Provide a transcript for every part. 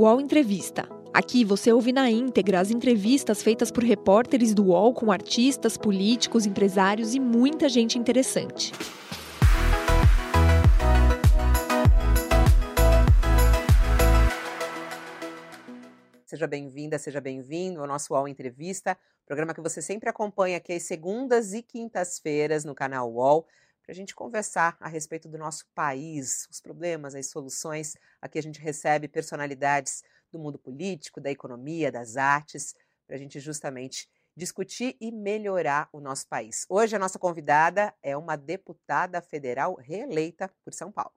UOL Entrevista. Aqui você ouve na íntegra as entrevistas feitas por repórteres do UOL com artistas, políticos, empresários e muita gente interessante. Seja bem-vinda, seja bem-vindo ao nosso UOL Entrevista, programa que você sempre acompanha aqui às segundas e quintas-feiras no canal UOL para a gente conversar a respeito do nosso país, os problemas, as soluções. Aqui a gente recebe personalidades do mundo político, da economia, das artes, para a gente justamente discutir e melhorar o nosso país. Hoje a nossa convidada é uma deputada federal reeleita por São Paulo.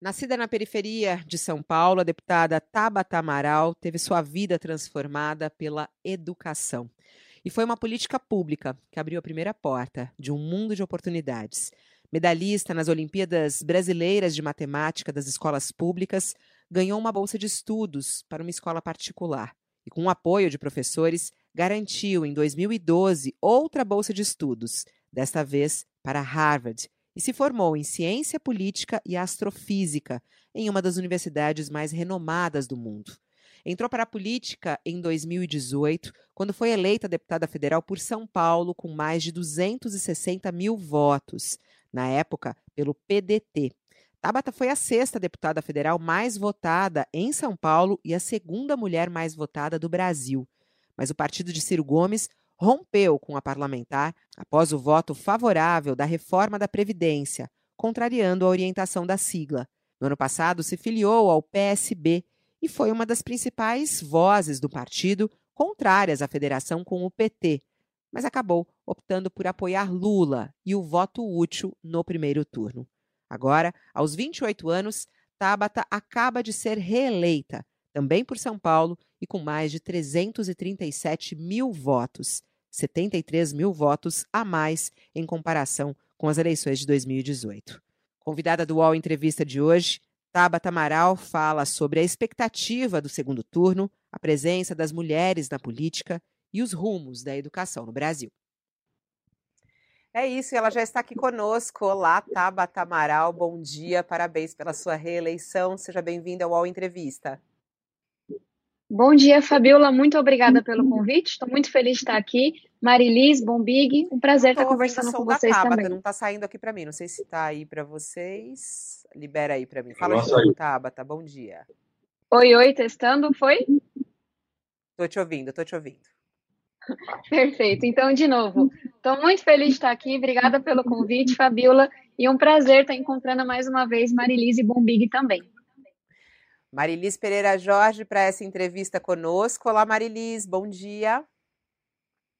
Nascida na periferia de São Paulo, a deputada Tabata Amaral teve sua vida transformada pela educação. E foi uma política pública que abriu a primeira porta de um mundo de oportunidades medalhista nas Olimpíadas Brasileiras de Matemática das escolas públicas, ganhou uma bolsa de estudos para uma escola particular e, com o apoio de professores, garantiu em 2012 outra bolsa de estudos, desta vez para Harvard, e se formou em ciência política e astrofísica em uma das universidades mais renomadas do mundo. Entrou para a política em 2018, quando foi eleita deputada federal por São Paulo com mais de 260 mil votos na época, pelo PDT. Tabata foi a sexta deputada federal mais votada em São Paulo e a segunda mulher mais votada do Brasil. Mas o partido de Ciro Gomes rompeu com a parlamentar após o voto favorável da reforma da Previdência, contrariando a orientação da sigla. No ano passado, se filiou ao PSB e foi uma das principais vozes do partido contrárias à federação com o PT, mas acabou optando por apoiar Lula e o voto útil no primeiro turno. Agora, aos 28 anos, Tabata acaba de ser reeleita, também por São Paulo e com mais de 337 mil votos, 73 mil votos a mais em comparação com as eleições de 2018. Convidada do UOL Entrevista de hoje, Tabata Amaral fala sobre a expectativa do segundo turno, a presença das mulheres na política e os rumos da educação no Brasil. É isso, ela já está aqui conosco. Olá, Tabata Amaral, bom dia, parabéns pela sua reeleição. Seja bem-vinda ao UOL Entrevista. Bom dia, Fabiola, muito obrigada pelo convite. Estou muito feliz de estar aqui. Marilis, Bombig, um prazer estar conversando com vocês Tabata, também. Não está saindo aqui para mim, não sei se está aí para vocês. Libera aí para mim. Fala de novo, Tabata, bom dia. Oi, oi, testando, foi? Estou te ouvindo, estou te ouvindo. Perfeito. Então, de novo, estou muito feliz de estar aqui. Obrigada pelo convite, Fabiola. E um prazer estar encontrando mais uma vez Marilise Bombig também. Marilis Pereira Jorge para essa entrevista conosco. Olá, Marilis, bom dia.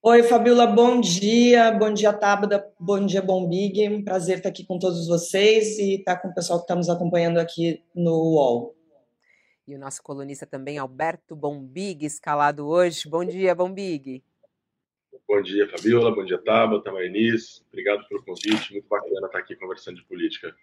Oi, Fabiola, bom dia. Bom dia, Tábada. Bom dia, Bombig. Um prazer estar aqui com todos vocês e estar com o pessoal que está nos acompanhando aqui no UOL. E o nosso colunista também, Alberto Bombig, escalado hoje. Bom dia, Bombig. Bom dia, Fabiola. Bom dia, Tabata, Marinês. Obrigado pelo convite. Muito bacana estar aqui conversando de política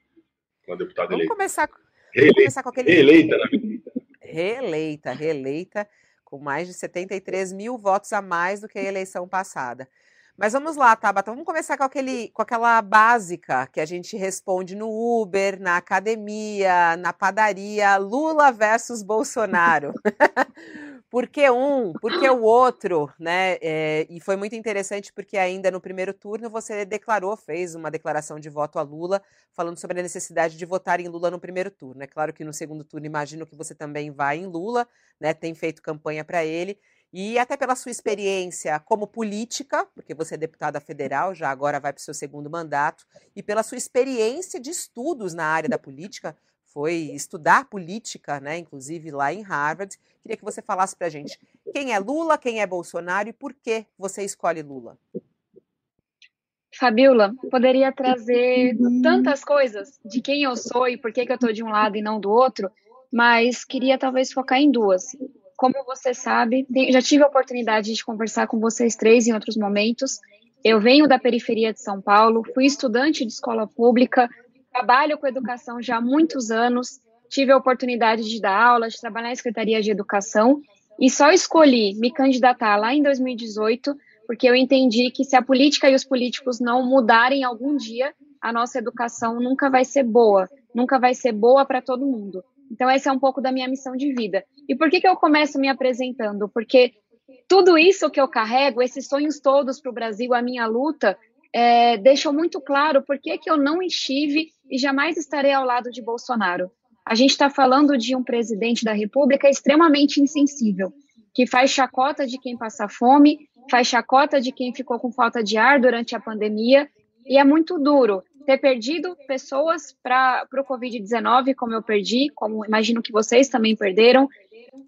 com a deputada vamos eleita. Começar, reeleita, começar com aquele... Reeleita, né? Reeleita, reeleita, com mais de 73 mil votos a mais do que a eleição passada. Mas vamos lá, Tabata, vamos começar com, aquele, com aquela básica que a gente responde no Uber, na academia, na padaria, Lula versus Bolsonaro. por que um, por que o outro, né? É, e foi muito interessante porque ainda no primeiro turno você declarou, fez uma declaração de voto a Lula, falando sobre a necessidade de votar em Lula no primeiro turno. É claro que no segundo turno imagino que você também vai em Lula, né? Tem feito campanha para ele. E até pela sua experiência como política, porque você é deputada federal, já agora vai para o seu segundo mandato, e pela sua experiência de estudos na área da política, foi estudar política, né, inclusive lá em Harvard. Queria que você falasse para a gente quem é Lula, quem é Bolsonaro e por que você escolhe Lula. Fabiola, poderia trazer tantas coisas de quem eu sou e por que, que eu estou de um lado e não do outro, mas queria talvez focar em duas. Como você sabe, já tive a oportunidade de conversar com vocês três em outros momentos. Eu venho da periferia de São Paulo, fui estudante de escola pública, Trabalho com educação já há muitos anos, tive a oportunidade de dar aula, de trabalhar na Secretaria de Educação e só escolhi me candidatar lá em 2018 porque eu entendi que se a política e os políticos não mudarem algum dia, a nossa educação nunca vai ser boa, nunca vai ser boa para todo mundo. Então, essa é um pouco da minha missão de vida. E por que, que eu começo me apresentando? Porque tudo isso que eu carrego, esses sonhos todos para o Brasil, a minha luta, é, deixam muito claro por que, que eu não estive e jamais estarei ao lado de Bolsonaro. A gente está falando de um presidente da República extremamente insensível, que faz chacota de quem passa fome, faz chacota de quem ficou com falta de ar durante a pandemia, e é muito duro ter perdido pessoas para o Covid-19, como eu perdi, como imagino que vocês também perderam,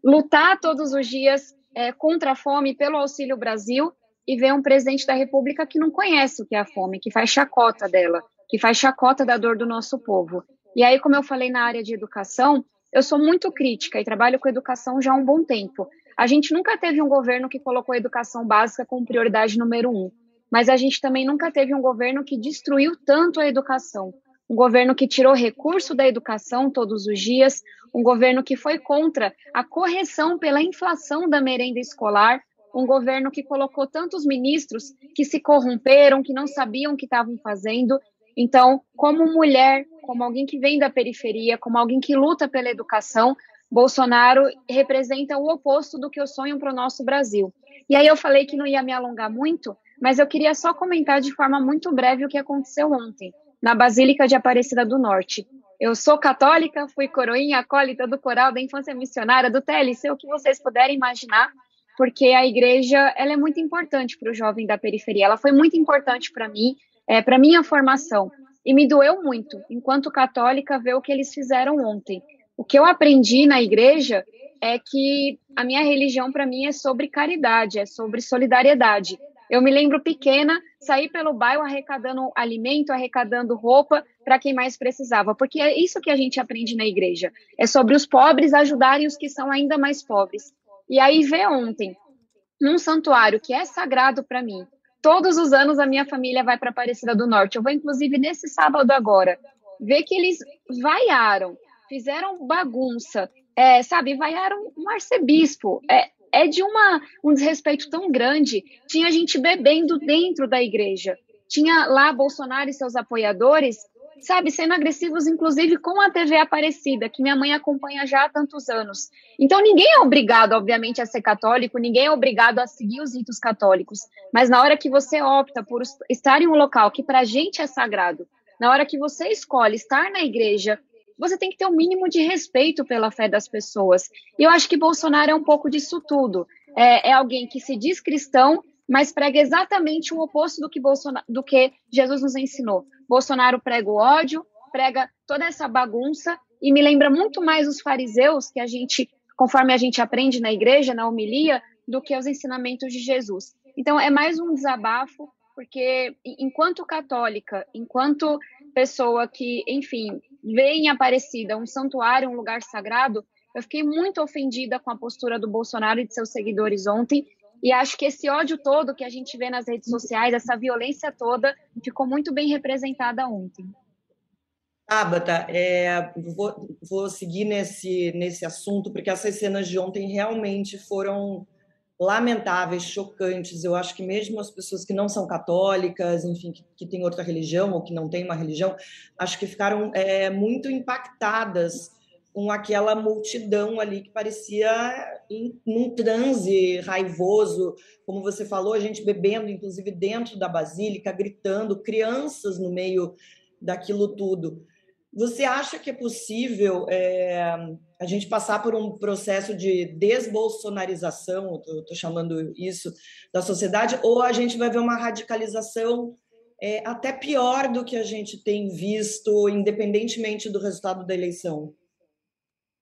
lutar todos os dias é, contra a fome pelo Auxílio Brasil e ver um presidente da República que não conhece o que é a fome, que faz chacota dela, que faz chacota da dor do nosso povo. E aí, como eu falei na área de educação, eu sou muito crítica e trabalho com educação já há um bom tempo. A gente nunca teve um governo que colocou a educação básica como prioridade número um, mas a gente também nunca teve um governo que destruiu tanto a educação. Um governo que tirou recurso da educação todos os dias, um governo que foi contra a correção pela inflação da merenda escolar, um governo que colocou tantos ministros que se corromperam, que não sabiam o que estavam fazendo. Então, como mulher, como alguém que vem da periferia, como alguém que luta pela educação, Bolsonaro representa o oposto do que eu sonho para o nosso Brasil. E aí eu falei que não ia me alongar muito, mas eu queria só comentar de forma muito breve o que aconteceu ontem, na Basílica de Aparecida do Norte. Eu sou católica, fui coroinha acólita do coral da infância missionária, do TLC, o que vocês puderem imaginar, porque a igreja ela é muito importante para o jovem da periferia. Ela foi muito importante para mim, é, para minha formação. E me doeu muito, enquanto católica, ver o que eles fizeram ontem. O que eu aprendi na igreja é que a minha religião, para mim, é sobre caridade, é sobre solidariedade. Eu me lembro pequena, sair pelo bairro arrecadando alimento, arrecadando roupa para quem mais precisava, porque é isso que a gente aprende na igreja. É sobre os pobres ajudarem os que são ainda mais pobres. E aí ver ontem, num santuário que é sagrado para mim, todos os anos a minha família vai para Aparecida do Norte. Eu vou inclusive nesse sábado agora, ver que eles vaiaram, fizeram bagunça, é, sabe, vaiaram um arcebispo. É, é de uma, um desrespeito tão grande. Tinha gente bebendo dentro da igreja. Tinha lá Bolsonaro e seus apoiadores sabe, sendo agressivos, inclusive com a TV Aparecida, que minha mãe acompanha já há tantos anos. Então, ninguém é obrigado, obviamente, a ser católico, ninguém é obrigado a seguir os ritos católicos, mas na hora que você opta por estar em um local que para a gente é sagrado, na hora que você escolhe estar na igreja, você tem que ter um mínimo de respeito pela fé das pessoas. E eu acho que Bolsonaro é um pouco disso tudo. É, é alguém que se diz cristão, mas prega exatamente o oposto do que, Bolsonaro, do que Jesus nos ensinou. Bolsonaro prega o ódio, prega toda essa bagunça e me lembra muito mais os fariseus que a gente, conforme a gente aprende na igreja, na homilia, do que os ensinamentos de Jesus. Então é mais um desabafo, porque enquanto católica, enquanto pessoa que, enfim, vê em Aparecida um santuário, um lugar sagrado, eu fiquei muito ofendida com a postura do Bolsonaro e de seus seguidores ontem e acho que esse ódio todo que a gente vê nas redes sociais, essa violência toda, ficou muito bem representada ontem. Tabata, é, vou, vou seguir nesse, nesse assunto, porque essas cenas de ontem realmente foram lamentáveis, chocantes. Eu acho que mesmo as pessoas que não são católicas, enfim, que, que têm outra religião ou que não têm uma religião, acho que ficaram é, muito impactadas com aquela multidão ali que parecia em um transe raivoso, como você falou, a gente bebendo, inclusive dentro da basílica, gritando, crianças no meio daquilo tudo. Você acha que é possível é, a gente passar por um processo de desbolsonarização, estou chamando isso, da sociedade, ou a gente vai ver uma radicalização é, até pior do que a gente tem visto, independentemente do resultado da eleição?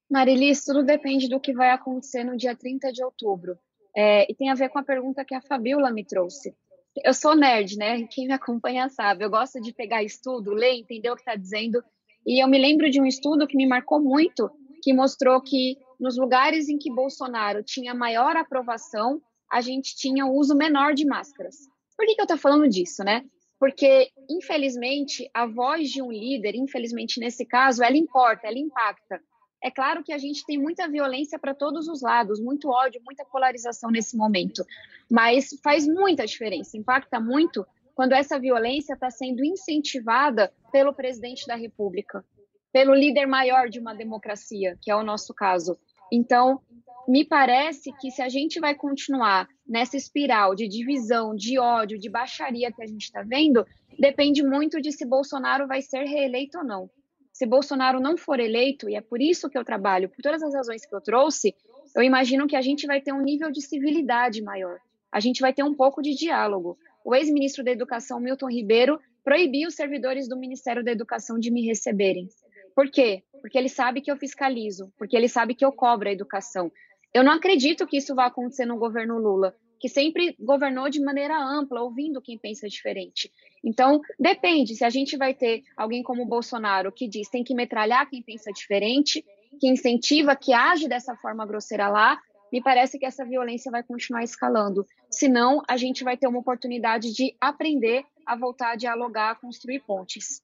Marilis, tudo depende do que vai acontecer no dia 30 de outubro. É, e tem a ver com a pergunta que a Fabiola me trouxe. Eu sou nerd, né? Quem me acompanha sabe. Eu gosto de pegar estudo, ler, entender o que está dizendo. E eu me lembro de um estudo que me marcou muito, que mostrou que nos lugares em que Bolsonaro tinha maior aprovação, a gente tinha o uso menor de máscaras. Por que, que eu estou falando disso, né? Porque, infelizmente, a voz de um líder, infelizmente nesse caso, ela importa, ela impacta. É claro que a gente tem muita violência para todos os lados, muito ódio, muita polarização nesse momento, mas faz muita diferença, impacta muito quando essa violência está sendo incentivada pelo presidente da República. pelo líder maior de uma democracia, que é o nosso caso. Então, me parece que se a gente vai continuar nessa espiral de divisão, de ódio, de baixaria que a gente está vendo, depende muito de se Bolsonaro vai ser reeleito ou não. Se Bolsonaro não for eleito, e é por isso que eu trabalho, por todas as razões que eu trouxe, eu imagino que a gente vai ter um nível de civilidade maior. A gente vai ter um pouco de diálogo. O ex-ministro da Educação, Milton Ribeiro, proibiu os servidores do Ministério da Educação de me receberem. Por quê? Porque ele sabe que eu fiscalizo, porque ele sabe que eu cobro a educação. Eu não acredito que isso vá acontecer no governo Lula, que sempre governou de maneira ampla, ouvindo quem pensa diferente. Então, depende se a gente vai ter alguém como o Bolsonaro que diz tem que metralhar quem pensa diferente, que incentiva, que age dessa forma grosseira lá, me parece que essa violência vai continuar escalando. Senão, a gente vai ter uma oportunidade de aprender a voltar a dialogar, a construir pontes.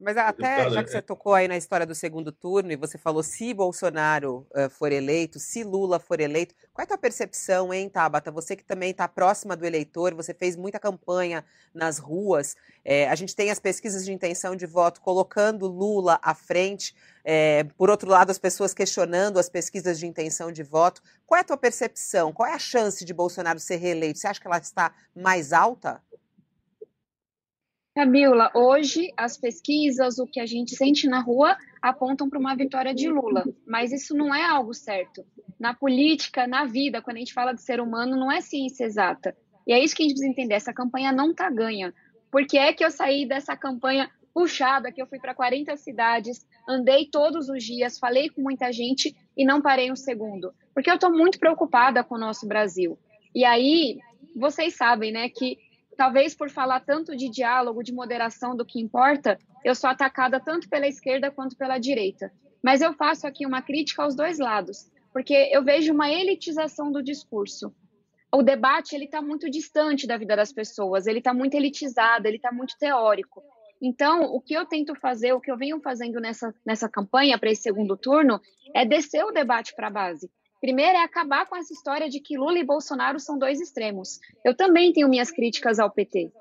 Mas até, já que você é tocou aí na história do segundo turno, e você falou se Bolsonaro uh, for eleito, se Lula for eleito, qual é a tua percepção, hein, Tabata? Você que também está próxima do eleitor, você fez muita campanha nas ruas, é, a gente tem as pesquisas de intenção de voto colocando Lula à frente, é, por outro lado, as pessoas questionando as pesquisas de intenção de voto. Qual é a tua percepção? Qual é a chance de Bolsonaro ser reeleito? Você acha que ela está mais alta? Camila, hoje as pesquisas, o que a gente sente na rua, apontam para uma vitória de Lula, mas isso não é algo certo. Na política, na vida, quando a gente fala de ser humano, não é ciência exata. E é isso que a gente precisa entender: essa campanha não está ganha. Por que é que eu saí dessa campanha puxada, que eu fui para 40 cidades, andei todos os dias, falei com muita gente e não parei um segundo? Porque eu estou muito preocupada com o nosso Brasil. E aí, vocês sabem, né, que talvez por falar tanto de diálogo, de moderação do que importa, eu sou atacada tanto pela esquerda quanto pela direita. Mas eu faço aqui uma crítica aos dois lados, porque eu vejo uma elitização do discurso. O debate ele está muito distante da vida das pessoas, ele está muito elitizado, ele está muito teórico. Então, o que eu tento fazer, o que eu venho fazendo nessa, nessa campanha para esse segundo turno, é descer o debate para a base. Primeiro é acabar com essa história de que Lula e Bolsonaro são dois extremos. Eu também tenho minhas críticas ao PT.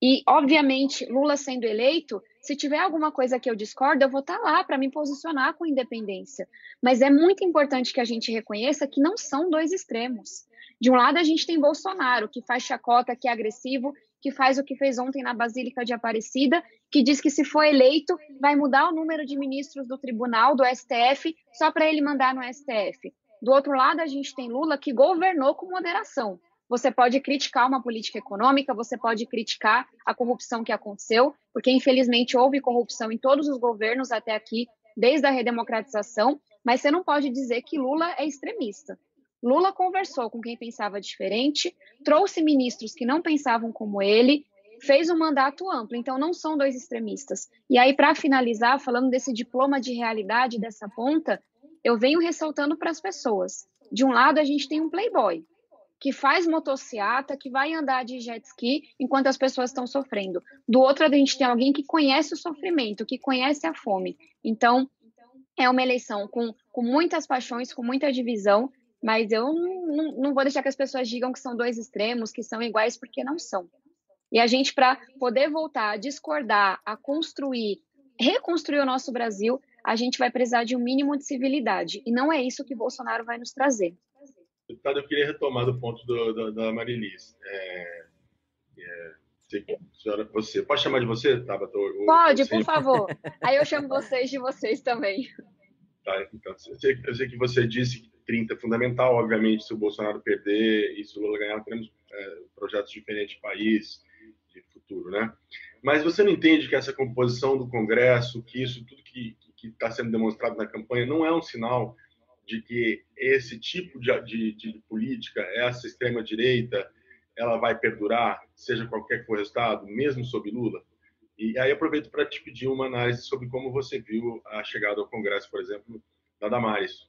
E, obviamente, Lula sendo eleito, se tiver alguma coisa que eu discordo, eu vou estar tá lá para me posicionar com independência. Mas é muito importante que a gente reconheça que não são dois extremos. De um lado, a gente tem Bolsonaro, que faz chacota, que é agressivo, que faz o que fez ontem na Basílica de Aparecida, que diz que se for eleito, vai mudar o número de ministros do tribunal, do STF, só para ele mandar no STF. Do outro lado, a gente tem Lula que governou com moderação. Você pode criticar uma política econômica, você pode criticar a corrupção que aconteceu, porque infelizmente houve corrupção em todos os governos até aqui, desde a redemocratização, mas você não pode dizer que Lula é extremista. Lula conversou com quem pensava diferente, trouxe ministros que não pensavam como ele, fez um mandato amplo, então não são dois extremistas. E aí, para finalizar, falando desse diploma de realidade, dessa ponta, eu venho ressaltando para as pessoas. De um lado, a gente tem um playboy, que faz motociata, que vai andar de jet ski enquanto as pessoas estão sofrendo. Do outro, a gente tem alguém que conhece o sofrimento, que conhece a fome. Então, é uma eleição com, com muitas paixões, com muita divisão, mas eu não, não, não vou deixar que as pessoas digam que são dois extremos, que são iguais, porque não são. E a gente, para poder voltar a discordar, a construir, reconstruir o nosso Brasil, a gente vai precisar de um mínimo de civilidade. E não é isso que Bolsonaro vai nos trazer. Deputado, eu queria retomar do ponto do, do, da Marilis. É, é, senhora, você, pode chamar de você, Tabata? Pode, por favor. Aí eu chamo vocês de vocês também. Tá, então, eu sei, eu sei que você disse que 30 é fundamental, obviamente, se o Bolsonaro perder e se o Lula ganhar, teremos é, projetos diferentes de país, de futuro, né? Mas você não entende que essa composição do Congresso, que isso tudo que, que está sendo demonstrado na campanha não é um sinal de que esse tipo de, de, de política, essa extrema-direita, ela vai perdurar, seja qualquer que for o resultado, mesmo sob Lula? E aí aproveito para te pedir uma análise sobre como você viu a chegada ao Congresso, por exemplo, da Damares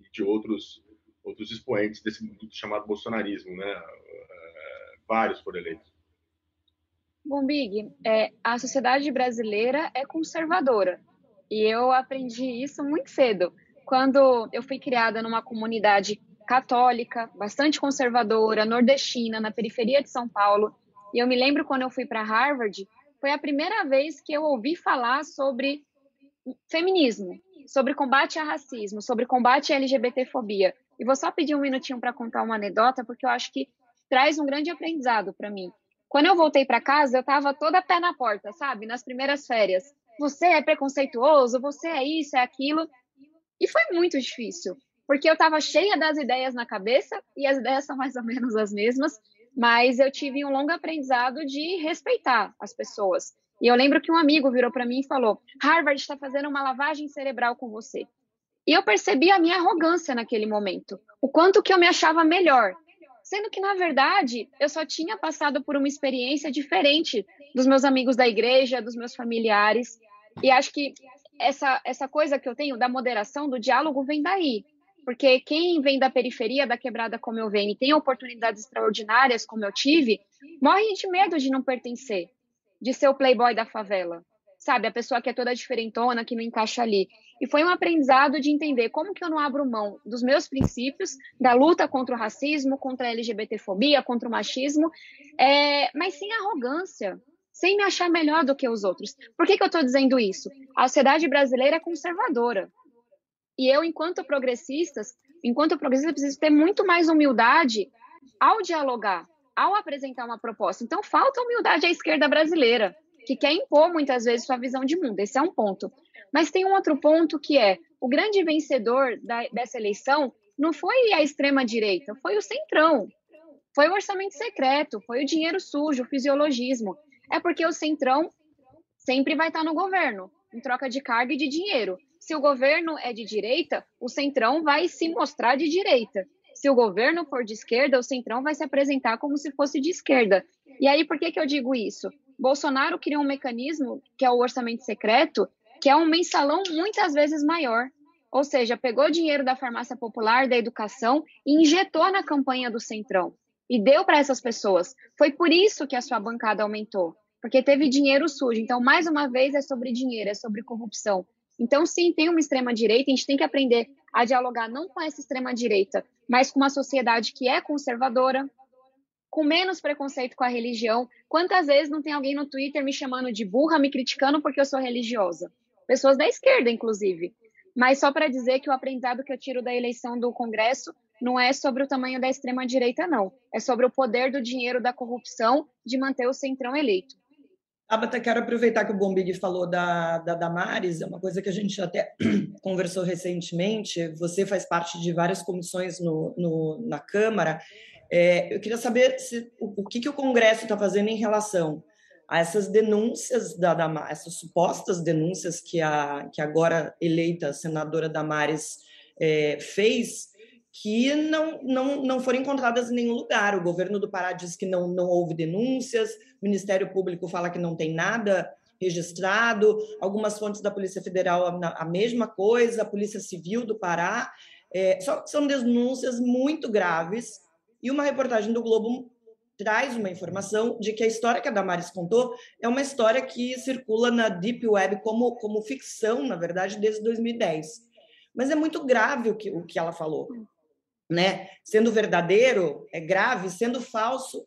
e de outros outros expoentes desse chamado bolsonarismo, né? É, vários foram eleitos. Bom, Big, é, a sociedade brasileira é conservadora. E eu aprendi isso muito cedo. Quando eu fui criada numa comunidade católica, bastante conservadora, nordestina, na periferia de São Paulo, e eu me lembro quando eu fui para Harvard, foi a primeira vez que eu ouvi falar sobre feminismo, sobre combate a racismo, sobre combate à LGBTfobia. E vou só pedir um minutinho para contar uma anedota, porque eu acho que traz um grande aprendizado para mim. Quando eu voltei para casa, eu estava toda pé na porta, sabe? Nas primeiras férias. Você é preconceituoso, você é isso, é aquilo. E foi muito difícil, porque eu estava cheia das ideias na cabeça, e as ideias são mais ou menos as mesmas, mas eu tive um longo aprendizado de respeitar as pessoas. E eu lembro que um amigo virou para mim e falou: Harvard está fazendo uma lavagem cerebral com você. E eu percebi a minha arrogância naquele momento, o quanto que eu me achava melhor, sendo que na verdade eu só tinha passado por uma experiência diferente dos meus amigos da igreja, dos meus familiares. E acho que essa essa coisa que eu tenho da moderação, do diálogo vem daí. Porque quem vem da periferia, da quebrada como eu venho, e tem oportunidades extraordinárias como eu tive, morre de medo de não pertencer de ser o playboy da favela, sabe? A pessoa que é toda diferentona, que não encaixa ali. E foi um aprendizado de entender como que eu não abro mão dos meus princípios, da luta contra o racismo, contra a LGBTfobia, contra o machismo, é, mas sem arrogância, sem me achar melhor do que os outros. Por que, que eu estou dizendo isso? A sociedade brasileira é conservadora. E eu, enquanto progressistas, enquanto progressista, preciso ter muito mais humildade ao dialogar, ao apresentar uma proposta. Então, falta humildade à esquerda brasileira, que quer impor muitas vezes sua visão de mundo. Esse é um ponto. Mas tem um outro ponto que é: o grande vencedor da, dessa eleição não foi a extrema-direita, foi o centrão. Foi o orçamento secreto, foi o dinheiro sujo, o fisiologismo. É porque o centrão sempre vai estar no governo, em troca de carga e de dinheiro. Se o governo é de direita, o centrão vai se mostrar de direita se o governo for de esquerda, o Centrão vai se apresentar como se fosse de esquerda. E aí, por que, que eu digo isso? Bolsonaro criou um mecanismo, que é o orçamento secreto, que é um mensalão muitas vezes maior. Ou seja, pegou dinheiro da farmácia popular, da educação, e injetou na campanha do Centrão. E deu para essas pessoas. Foi por isso que a sua bancada aumentou. Porque teve dinheiro sujo. Então, mais uma vez, é sobre dinheiro, é sobre corrupção. Então, sim, tem uma extrema-direita, a gente tem que aprender a dialogar não com essa extrema-direita, mas com uma sociedade que é conservadora, com menos preconceito com a religião. Quantas vezes não tem alguém no Twitter me chamando de burra, me criticando porque eu sou religiosa? Pessoas da esquerda, inclusive. Mas só para dizer que o aprendizado que eu tiro da eleição do Congresso não é sobre o tamanho da extrema-direita, não. É sobre o poder do dinheiro da corrupção de manter o centrão eleito. Tabata, quero aproveitar que o Bombig falou da, da Damares, é uma coisa que a gente até conversou recentemente. Você faz parte de várias comissões no, no na Câmara. É, eu queria saber se, o, o que, que o Congresso está fazendo em relação a essas denúncias da Damares, essas supostas denúncias que a que agora eleita senadora Damares é, fez que não, não, não foram encontradas em nenhum lugar. O governo do Pará diz que não, não houve denúncias, o Ministério Público fala que não tem nada registrado, algumas fontes da Polícia Federal a, mesma coisa, a Polícia Civil do Pará. É, só que são denúncias muito graves e uma reportagem do Globo traz uma informação de que a história que a Damares contou é uma história que circula na Deep Web como, como ficção, na verdade, desde 2010. Mas é muito grave o que, o que ela falou né? Sendo verdadeiro é grave, sendo falso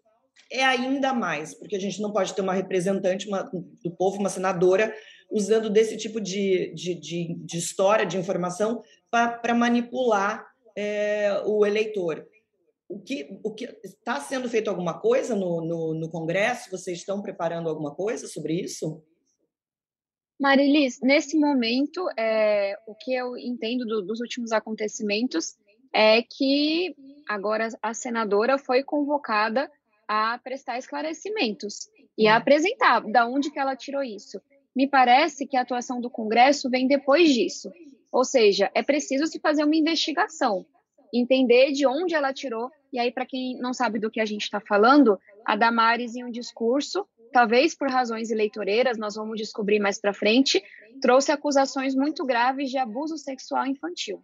é ainda mais, porque a gente não pode ter uma representante uma, do povo, uma senadora, usando desse tipo de, de, de, de história, de informação, para manipular é, o eleitor. O que, o que está sendo feito alguma coisa no, no, no Congresso? Vocês estão preparando alguma coisa sobre isso? Marilis, nesse momento, é, o que eu entendo do, dos últimos acontecimentos é que agora a senadora foi convocada a prestar esclarecimentos e a hum. apresentar da onde que ela tirou isso. Me parece que a atuação do Congresso vem depois disso. Ou seja, é preciso se fazer uma investigação, entender de onde ela tirou. E aí, para quem não sabe do que a gente está falando, a Damares, em um discurso, talvez por razões eleitoreiras, nós vamos descobrir mais para frente, trouxe acusações muito graves de abuso sexual infantil.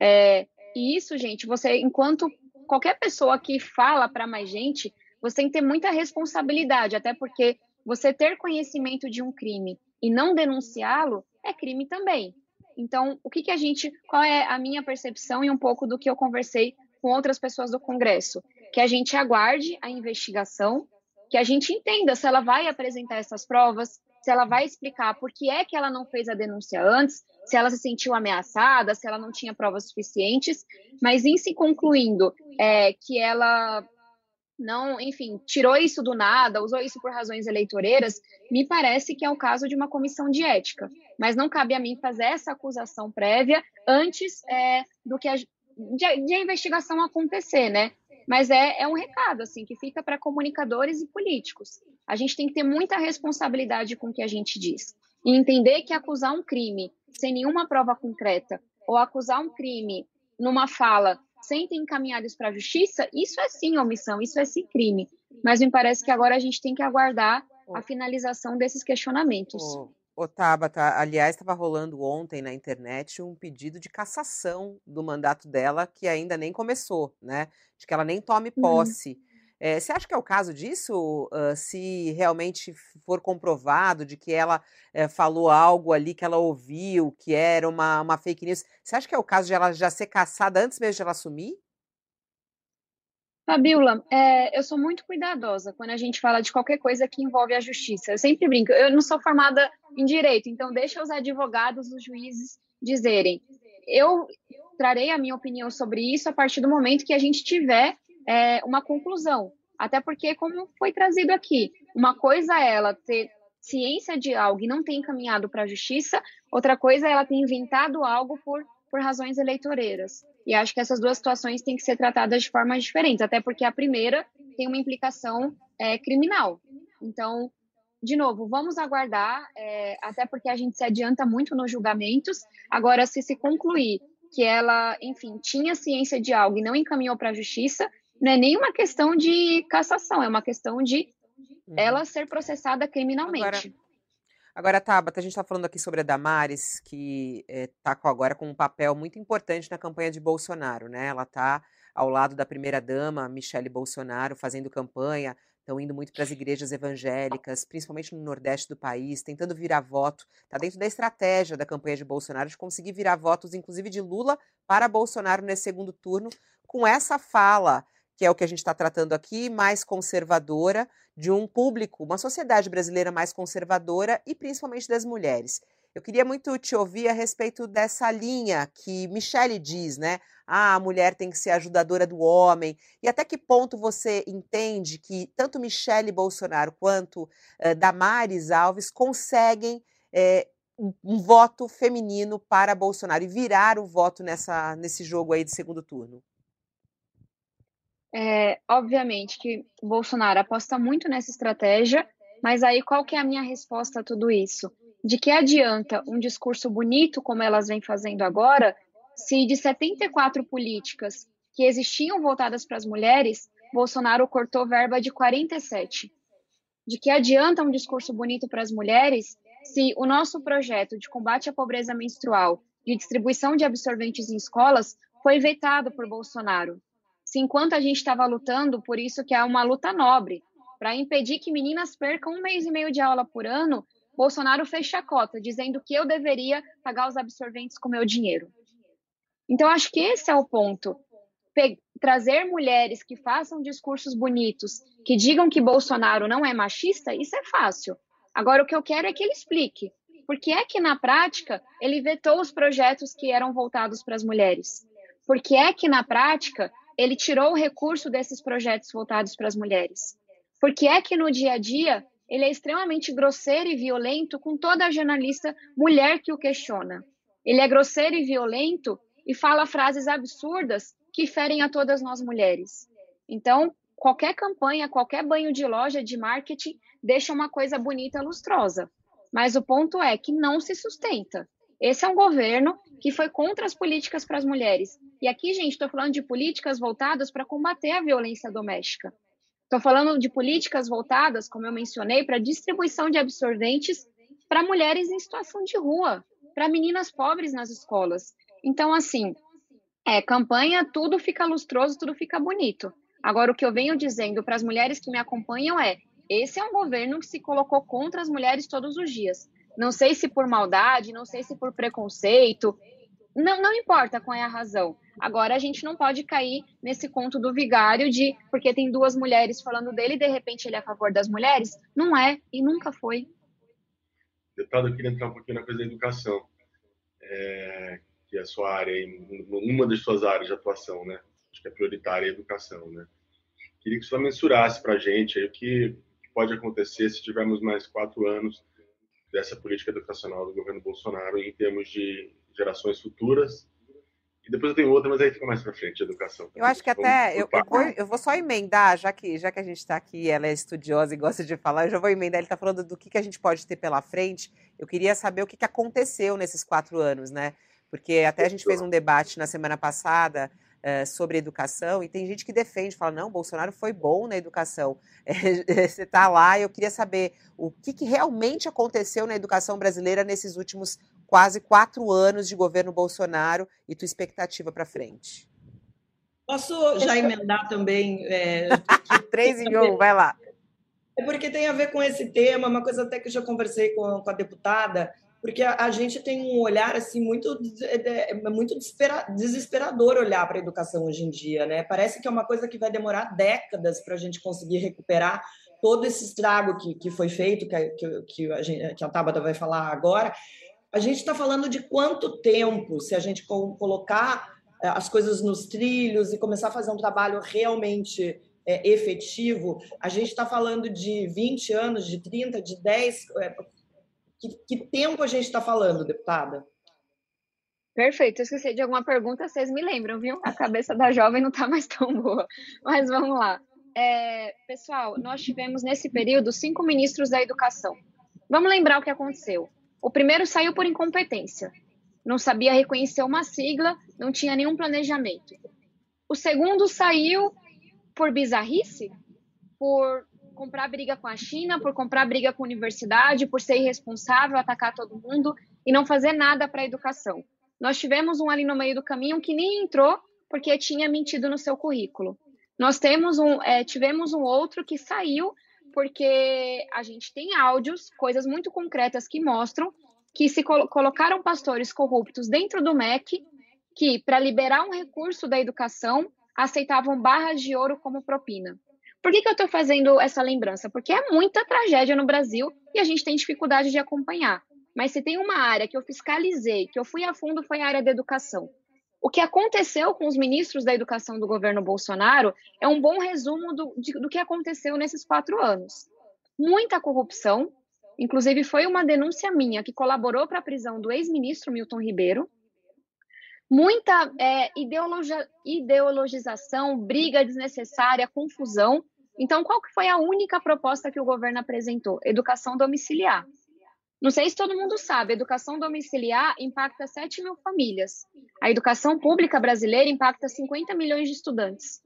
É, e isso, gente, você, enquanto qualquer pessoa que fala para mais gente, você tem que ter muita responsabilidade, até porque você ter conhecimento de um crime e não denunciá-lo é crime também. Então, o que, que a gente, qual é a minha percepção e um pouco do que eu conversei com outras pessoas do Congresso? Que a gente aguarde a investigação, que a gente entenda se ela vai apresentar essas provas, se ela vai explicar por que é que ela não fez a denúncia antes, se ela se sentiu ameaçada, se ela não tinha provas suficientes, mas em se concluindo é, que ela não, enfim, tirou isso do nada, usou isso por razões eleitoreiras, me parece que é o caso de uma comissão de ética. Mas não cabe a mim fazer essa acusação prévia antes é, do que a, de, de, a investigação acontecer, né? Mas é, é um recado, assim, que fica para comunicadores e políticos. A gente tem que ter muita responsabilidade com o que a gente diz. E entender que acusar um crime sem nenhuma prova concreta, ou acusar um crime numa fala sem ter encaminhado isso para a justiça, isso é sim omissão, isso é sim crime. Mas me parece que agora a gente tem que aguardar a finalização desses questionamentos. Ô, Tabata, aliás, estava rolando ontem na internet um pedido de cassação do mandato dela, que ainda nem começou, né? De que ela nem tome uhum. posse. Uhum. É, você acha que é o caso disso? Uh, se realmente for comprovado de que ela é, falou algo ali que ela ouviu, que era uma, uma fake news, você acha que é o caso de ela já ser caçada antes mesmo de ela assumir? Fabiola, é, eu sou muito cuidadosa quando a gente fala de qualquer coisa que envolve a justiça. Eu sempre brinco, eu não sou formada em direito, então deixa os advogados, os juízes dizerem. Eu trarei a minha opinião sobre isso a partir do momento que a gente tiver é, uma conclusão. Até porque, como foi trazido aqui, uma coisa é ela ter ciência de algo e não ter encaminhado para a justiça, outra coisa é ela ter inventado algo por, por razões eleitoreiras. E acho que essas duas situações têm que ser tratadas de formas diferentes, até porque a primeira tem uma implicação é, criminal. Então, de novo, vamos aguardar, é, até porque a gente se adianta muito nos julgamentos. Agora, se se concluir que ela, enfim, tinha ciência de algo e não encaminhou para a justiça, não é nem uma questão de cassação, é uma questão de uhum. ela ser processada criminalmente. Agora, agora Tabata, a gente está falando aqui sobre a Damares, que está eh, agora com um papel muito importante na campanha de Bolsonaro, né? Ela está ao lado da primeira-dama, Michele Bolsonaro, fazendo campanha, estão indo muito para as igrejas evangélicas, principalmente no Nordeste do país, tentando virar voto. Está dentro da estratégia da campanha de Bolsonaro de conseguir virar votos, inclusive de Lula, para Bolsonaro nesse segundo turno, com essa fala que é o que a gente está tratando aqui, mais conservadora, de um público, uma sociedade brasileira mais conservadora e principalmente das mulheres. Eu queria muito te ouvir a respeito dessa linha que Michele diz, né? Ah, a mulher tem que ser ajudadora do homem. E até que ponto você entende que tanto Michele Bolsonaro quanto uh, Damares Alves conseguem eh, um, um voto feminino para Bolsonaro e virar o voto nessa, nesse jogo aí de segundo turno? É, obviamente que Bolsonaro aposta muito nessa estratégia, mas aí qual que é a minha resposta a tudo isso? De que adianta um discurso bonito, como elas vêm fazendo agora, se de 74 políticas que existiam voltadas para as mulheres, Bolsonaro cortou verba de 47? De que adianta um discurso bonito para as mulheres se o nosso projeto de combate à pobreza menstrual, de distribuição de absorventes em escolas, foi vetado por Bolsonaro? Se enquanto a gente estava lutando, por isso que é uma luta nobre, para impedir que meninas percam um mês e meio de aula por ano, Bolsonaro fez chacota, dizendo que eu deveria pagar os absorventes com meu dinheiro. Então, acho que esse é o ponto. Pe trazer mulheres que façam discursos bonitos, que digam que Bolsonaro não é machista, isso é fácil. Agora, o que eu quero é que ele explique. Por que é que, na prática, ele vetou os projetos que eram voltados para as mulheres? Por que é que, na prática, ele tirou o recurso desses projetos voltados para as mulheres. Porque é que no dia a dia ele é extremamente grosseiro e violento com toda a jornalista mulher que o questiona. Ele é grosseiro e violento e fala frases absurdas que ferem a todas nós mulheres. Então, qualquer campanha, qualquer banho de loja de marketing deixa uma coisa bonita, lustrosa. Mas o ponto é que não se sustenta. Esse é um governo que foi contra as políticas para as mulheres. E aqui, gente, estou falando de políticas voltadas para combater a violência doméstica. Estou falando de políticas voltadas, como eu mencionei, para distribuição de absorventes para mulheres em situação de rua, para meninas pobres nas escolas. Então, assim, é, campanha, tudo fica lustroso, tudo fica bonito. Agora, o que eu venho dizendo para as mulheres que me acompanham é: esse é um governo que se colocou contra as mulheres todos os dias. Não sei se por maldade, não sei se por preconceito. Não, não importa qual é a razão. Agora a gente não pode cair nesse conto do vigário de porque tem duas mulheres falando dele e de repente ele é a favor das mulheres. Não é e nunca foi. Deputado, eu queria entrar um pouquinho na coisa da educação, é, que é a sua área, uma das suas áreas de atuação, né? Acho que é prioritária a educação, né? Queria que o senhor mensurasse para a gente aí o que pode acontecer se tivermos mais quatro anos dessa política educacional do governo Bolsonaro em termos de gerações futuras e depois eu tenho outra, mas aí fica mais para frente, educação. Eu acho que até, eu, eu, vou, eu, vou, só emendar, já que, já que a gente está aqui, ela é estudiosa e gosta de falar, eu já vou emendar, ele está falando do que, que a gente pode ter pela frente. Eu queria saber o que, que aconteceu nesses quatro anos, né? Porque até a gente fez um debate na semana passada uh, sobre educação, e tem gente que defende, fala, não, Bolsonaro foi bom na educação. É, você está lá, eu queria saber o que, que realmente aconteceu na educação brasileira nesses últimos quase quatro anos de governo Bolsonaro e tua expectativa para frente. Posso já emendar também? É, Três em um, vai lá. É porque tem a ver com esse tema, uma coisa até que eu já conversei com, com a deputada, porque a, a, gente tem um olhar assim muito é, é muito desesperador olhar para a educação hoje em dia, né? Parece que é uma coisa que vai demorar décadas para a gente conseguir recuperar todo esse estrago que, que foi feito, que, que, que, a, gente, que a Tabata vai falar agora, a gente está falando de quanto tempo, se a gente colocar é, as coisas nos trilhos e começar a fazer um trabalho realmente é, efetivo, a gente está falando de 20 anos, de 30, de 10. É, que, que tempo a gente está falando, deputada? Perfeito, eu esqueci de alguma pergunta, vocês me lembram, viu? A cabeça da jovem não está mais tão boa. Mas vamos lá. É, pessoal, nós tivemos nesse período cinco ministros da educação. Vamos lembrar o que aconteceu. O primeiro saiu por incompetência. Não sabia reconhecer uma sigla, não tinha nenhum planejamento. O segundo saiu por bizarrice, por comprar briga com a China, por comprar briga com a universidade, por ser irresponsável, atacar todo mundo e não fazer nada para a educação. Nós tivemos um ali no meio do caminho que nem entrou porque tinha mentido no seu currículo. Nós temos um, é, tivemos um outro que saiu porque a gente tem áudios, coisas muito concretas que mostram que se col colocaram pastores corruptos dentro do MEC que, para liberar um recurso da educação, aceitavam barras de ouro como propina. Por que, que eu estou fazendo essa lembrança? Porque é muita tragédia no Brasil e a gente tem dificuldade de acompanhar. Mas se tem uma área que eu fiscalizei, que eu fui a fundo, foi a área da educação. O que aconteceu com os ministros da educação do governo Bolsonaro é um bom resumo do, de, do que aconteceu nesses quatro anos. Muita corrupção, inclusive foi uma denúncia minha que colaborou para a prisão do ex-ministro Milton Ribeiro. Muita é, ideologia, ideologização, briga desnecessária, confusão. Então, qual que foi a única proposta que o governo apresentou? Educação domiciliar. Não sei se todo mundo sabe, a educação domiciliar impacta 7 mil famílias. A educação pública brasileira impacta 50 milhões de estudantes.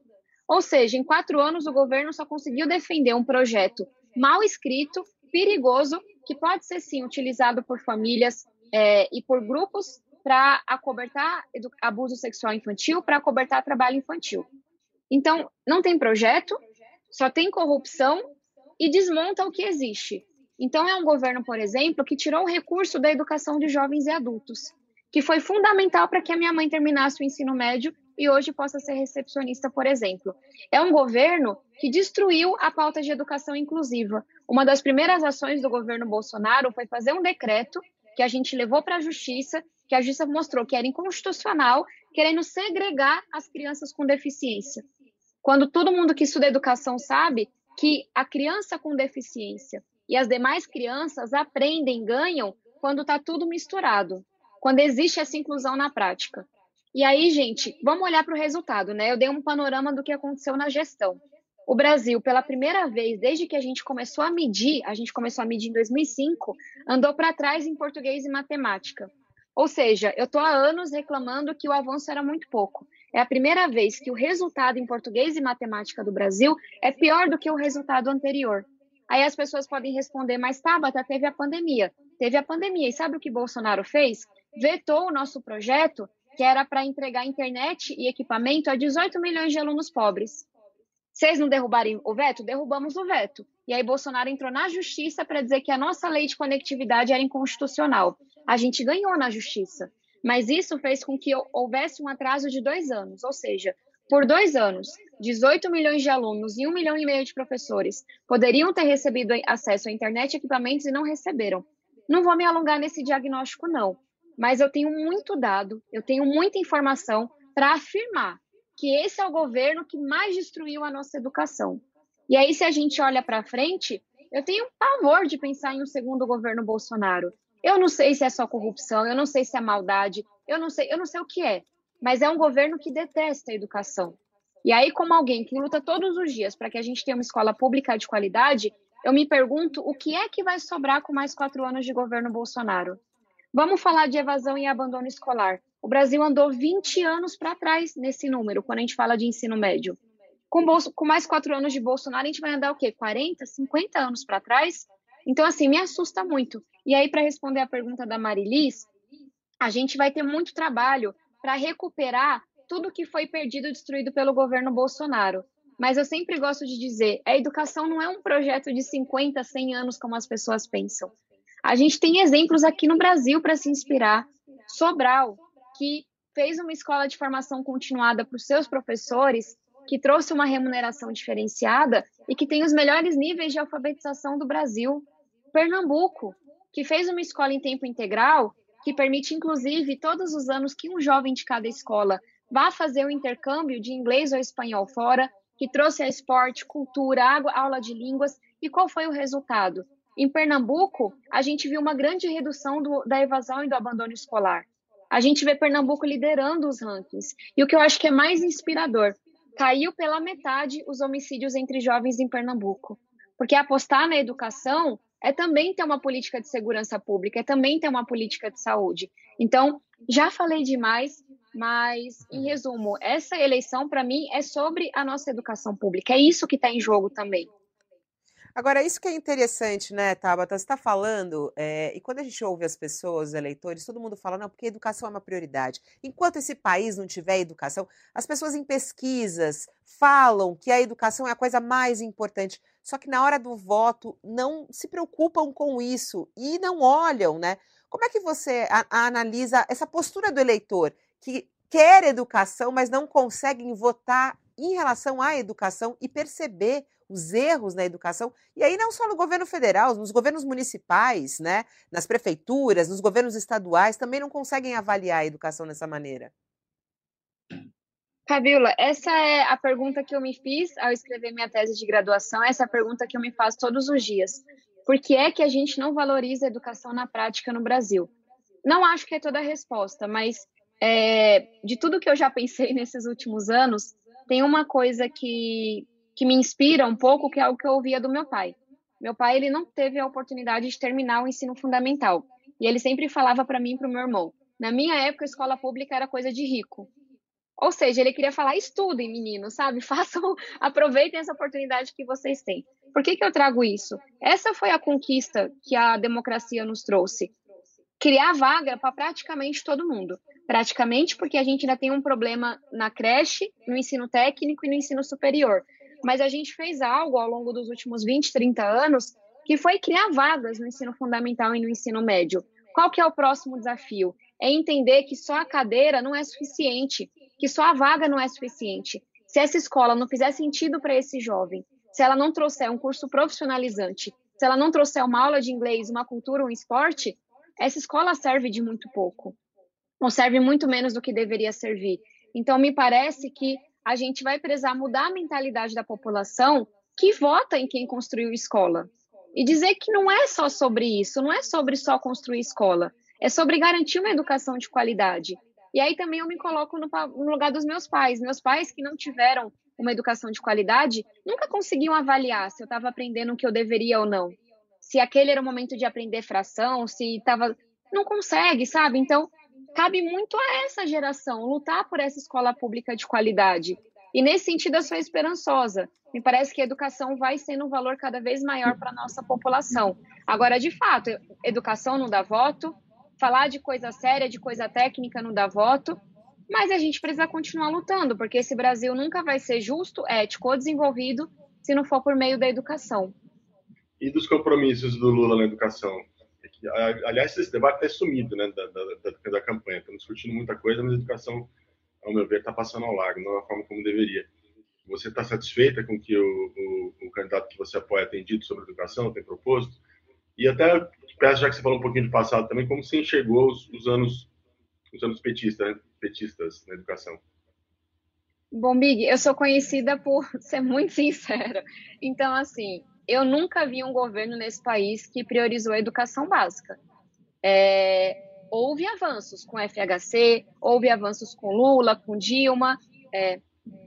Ou seja, em quatro anos, o governo só conseguiu defender um projeto mal escrito, perigoso, que pode ser sim utilizado por famílias é, e por grupos para acobertar abuso sexual infantil, para acobertar trabalho infantil. Então, não tem projeto, só tem corrupção e desmonta o que existe. Então, é um governo, por exemplo, que tirou o recurso da educação de jovens e adultos, que foi fundamental para que a minha mãe terminasse o ensino médio e hoje possa ser recepcionista, por exemplo. É um governo que destruiu a pauta de educação inclusiva. Uma das primeiras ações do governo Bolsonaro foi fazer um decreto que a gente levou para a justiça, que a justiça mostrou que era inconstitucional, querendo segregar as crianças com deficiência. Quando todo mundo que estuda educação sabe que a criança com deficiência e as demais crianças aprendem, ganham quando está tudo misturado, quando existe essa inclusão na prática. E aí, gente, vamos olhar para o resultado, né? Eu dei um panorama do que aconteceu na gestão. O Brasil, pela primeira vez desde que a gente começou a medir, a gente começou a medir em 2005, andou para trás em português e matemática. Ou seja, eu estou há anos reclamando que o avanço era muito pouco. É a primeira vez que o resultado em português e matemática do Brasil é pior do que o resultado anterior. Aí as pessoas podem responder, mas Tabata, teve a pandemia. Teve a pandemia. E sabe o que Bolsonaro fez? Vetou o nosso projeto, que era para entregar internet e equipamento a 18 milhões de alunos pobres. Vocês não derrubarem o veto? Derrubamos o veto. E aí Bolsonaro entrou na justiça para dizer que a nossa lei de conectividade era inconstitucional. A gente ganhou na justiça. Mas isso fez com que houvesse um atraso de dois anos, ou seja, por dois anos, 18 milhões de alunos e 1 milhão e meio de professores poderiam ter recebido acesso à internet e equipamentos e não receberam. Não vou me alongar nesse diagnóstico, não. Mas eu tenho muito dado, eu tenho muita informação para afirmar que esse é o governo que mais destruiu a nossa educação. E aí, se a gente olha para frente, eu tenho pavor de pensar em um segundo governo Bolsonaro. Eu não sei se é só corrupção, eu não sei se é maldade, eu não sei, eu não sei o que é, mas é um governo que detesta a educação. E aí, como alguém que luta todos os dias para que a gente tenha uma escola pública de qualidade, eu me pergunto o que é que vai sobrar com mais quatro anos de governo Bolsonaro. Vamos falar de evasão e abandono escolar. O Brasil andou 20 anos para trás nesse número, quando a gente fala de ensino médio. Com, Bolso, com mais quatro anos de Bolsonaro, a gente vai andar o quê? 40, 50 anos para trás? Então, assim, me assusta muito. E aí, para responder a pergunta da Marilis, a gente vai ter muito trabalho para recuperar tudo que foi perdido destruído pelo governo Bolsonaro. Mas eu sempre gosto de dizer, a educação não é um projeto de 50, 100 anos como as pessoas pensam. A gente tem exemplos aqui no Brasil para se inspirar. Sobral, que fez uma escola de formação continuada para os seus professores, que trouxe uma remuneração diferenciada e que tem os melhores níveis de alfabetização do Brasil. Pernambuco, que fez uma escola em tempo integral, que permite, inclusive, todos os anos que um jovem de cada escola vá fazer o intercâmbio de inglês ou espanhol fora, que trouxe a esporte, cultura, aula de línguas. E qual foi o resultado? Em Pernambuco, a gente viu uma grande redução do, da evasão e do abandono escolar. A gente vê Pernambuco liderando os rankings. E o que eu acho que é mais inspirador, caiu pela metade os homicídios entre jovens em Pernambuco. Porque apostar na educação é também ter uma política de segurança pública, é também ter uma política de saúde. Então, já falei demais, mas, em resumo, essa eleição, para mim, é sobre a nossa educação pública. É isso que está em jogo também. Agora, isso que é interessante, né, Tabata? Você está falando, é, e quando a gente ouve as pessoas, os eleitores, todo mundo fala, não, porque a educação é uma prioridade. Enquanto esse país não tiver educação, as pessoas em pesquisas falam que a educação é a coisa mais importante. Só que na hora do voto não se preocupam com isso e não olham, né? Como é que você a, a analisa essa postura do eleitor? Que quer educação, mas não conseguem votar em relação à educação e perceber os erros na educação, e aí não só no governo federal, nos governos municipais, né, nas prefeituras, nos governos estaduais, também não conseguem avaliar a educação dessa maneira. Fabiola, essa é a pergunta que eu me fiz ao escrever minha tese de graduação, essa é a pergunta que eu me faço todos os dias. Por que é que a gente não valoriza a educação na prática no Brasil? Não acho que é toda a resposta, mas é, de tudo que eu já pensei nesses últimos anos, tem uma coisa que, que me inspira um pouco, que é o que eu ouvia do meu pai. Meu pai ele não teve a oportunidade de terminar o ensino fundamental. E ele sempre falava para mim e para o meu irmão: na minha época, a escola pública era coisa de rico. Ou seja, ele queria falar: estudem, meninos, sabe? Façam, aproveitem essa oportunidade que vocês têm. Por que, que eu trago isso? Essa foi a conquista que a democracia nos trouxe criar vaga para praticamente todo mundo. Praticamente porque a gente ainda tem um problema na creche, no ensino técnico e no ensino superior. Mas a gente fez algo ao longo dos últimos 20, 30 anos que foi criar vagas no ensino fundamental e no ensino médio. Qual que é o próximo desafio? É entender que só a cadeira não é suficiente, que só a vaga não é suficiente. Se essa escola não fizer sentido para esse jovem, se ela não trouxer um curso profissionalizante, se ela não trouxer uma aula de inglês, uma cultura, um esporte, essa escola serve de muito pouco, ou serve muito menos do que deveria servir. Então, me parece que a gente vai precisar mudar a mentalidade da população que vota em quem construiu escola. E dizer que não é só sobre isso, não é sobre só construir escola, é sobre garantir uma educação de qualidade. E aí também eu me coloco no, no lugar dos meus pais. Meus pais que não tiveram uma educação de qualidade nunca conseguiam avaliar se eu estava aprendendo o que eu deveria ou não se aquele era o momento de aprender fração, se estava. Não consegue, sabe? Então, cabe muito a essa geração lutar por essa escola pública de qualidade. E nesse sentido, eu sou esperançosa. Me parece que a educação vai sendo um valor cada vez maior para a nossa população. Agora, de fato, educação não dá voto, falar de coisa séria, de coisa técnica não dá voto, mas a gente precisa continuar lutando, porque esse Brasil nunca vai ser justo, ético ou desenvolvido se não for por meio da educação e dos compromissos do Lula na educação. É aliás, esse debate está sumido né, da, da, da campanha. Estamos discutindo muita coisa, mas a educação, ao meu ver, está passando ao largo, não da forma como deveria. Você está satisfeita com que o, o, o, candidato que você apoia tem dito sobre educação, tem proposto? E até peço, já que você falou um pouquinho do passado também, como você enxergou os, os anos os anos petistas, né? petistas na educação? Bom, Big, eu sou conhecida por ser muito sincera. Então, assim, eu nunca vi um governo nesse país que priorizou a educação básica. É, houve avanços com FHC, houve avanços com Lula, com Dilma, é,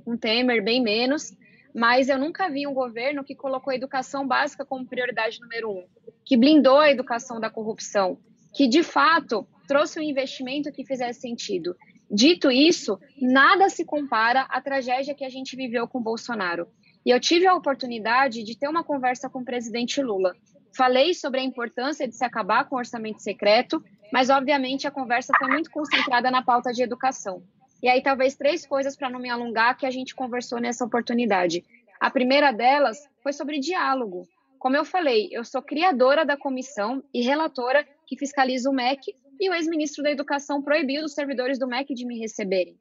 com Temer, bem menos, mas eu nunca vi um governo que colocou a educação básica como prioridade número um, que blindou a educação da corrupção, que de fato trouxe um investimento que fizesse sentido. Dito isso, nada se compara à tragédia que a gente viveu com Bolsonaro. E eu tive a oportunidade de ter uma conversa com o presidente Lula. Falei sobre a importância de se acabar com o orçamento secreto, mas obviamente a conversa foi muito concentrada na pauta de educação. E aí, talvez três coisas para não me alongar que a gente conversou nessa oportunidade. A primeira delas foi sobre diálogo. Como eu falei, eu sou criadora da comissão e relatora que fiscaliza o MEC e o ex-ministro da Educação proibiu os servidores do MEC de me receberem.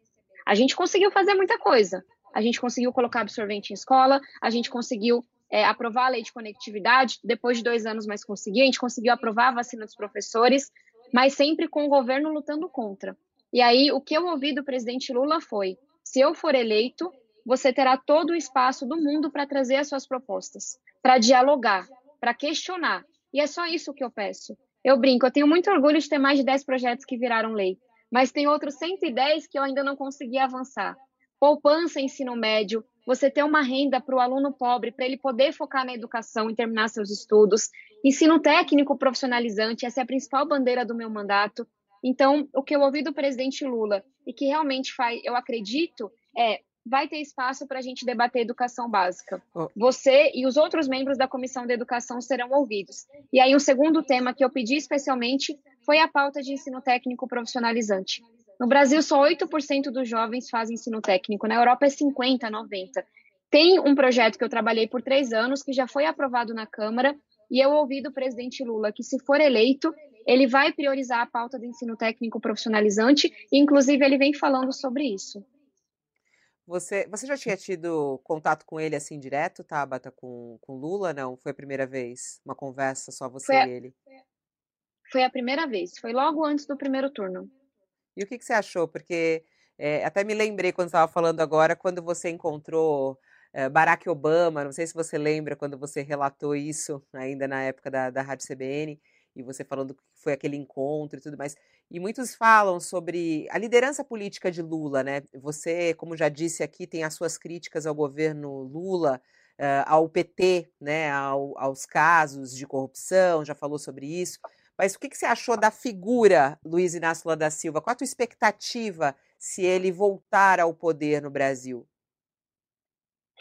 A gente conseguiu fazer muita coisa. A gente conseguiu colocar absorvente em escola, a gente conseguiu é, aprovar a lei de conectividade, depois de dois anos, mas conseguiu. A gente conseguiu aprovar a vacina dos professores, mas sempre com o governo lutando contra. E aí, o que eu ouvi do presidente Lula foi: se eu for eleito, você terá todo o espaço do mundo para trazer as suas propostas, para dialogar, para questionar. E é só isso que eu peço. Eu brinco, eu tenho muito orgulho de ter mais de 10 projetos que viraram lei, mas tem outros 110 que eu ainda não consegui avançar. Poupança ensino médio, você ter uma renda para o aluno pobre, para ele poder focar na educação e terminar seus estudos. Ensino técnico profissionalizante, essa é a principal bandeira do meu mandato. Então, o que eu ouvi do presidente Lula e que realmente faz, eu acredito, é vai ter espaço para a gente debater educação básica. Você e os outros membros da Comissão de Educação serão ouvidos. E aí, o segundo tema que eu pedi especialmente foi a pauta de ensino técnico profissionalizante. No Brasil, só 8% dos jovens fazem ensino técnico, na Europa é 50%, 90%. Tem um projeto que eu trabalhei por três anos, que já foi aprovado na Câmara, e eu ouvi do presidente Lula que, se for eleito, ele vai priorizar a pauta do ensino técnico profissionalizante, e inclusive ele vem falando sobre isso. Você, você já tinha tido contato com ele assim direto, Tabata, com, com Lula? Não? Foi a primeira vez? Uma conversa só você a, e ele? Foi a primeira vez, foi logo antes do primeiro turno. E o que, que você achou? Porque é, até me lembrei quando estava falando agora, quando você encontrou é, Barack Obama, não sei se você lembra quando você relatou isso ainda na época da, da Rádio CBN, e você falando que foi aquele encontro e tudo mais. E muitos falam sobre a liderança política de Lula, né? Você, como já disse aqui, tem as suas críticas ao governo Lula, uh, ao PT, né? Ao, aos casos de corrupção, já falou sobre isso. Mas o que, que você achou da figura Luiz Inácio Lula da Silva? Qual a tua expectativa se ele voltar ao poder no Brasil?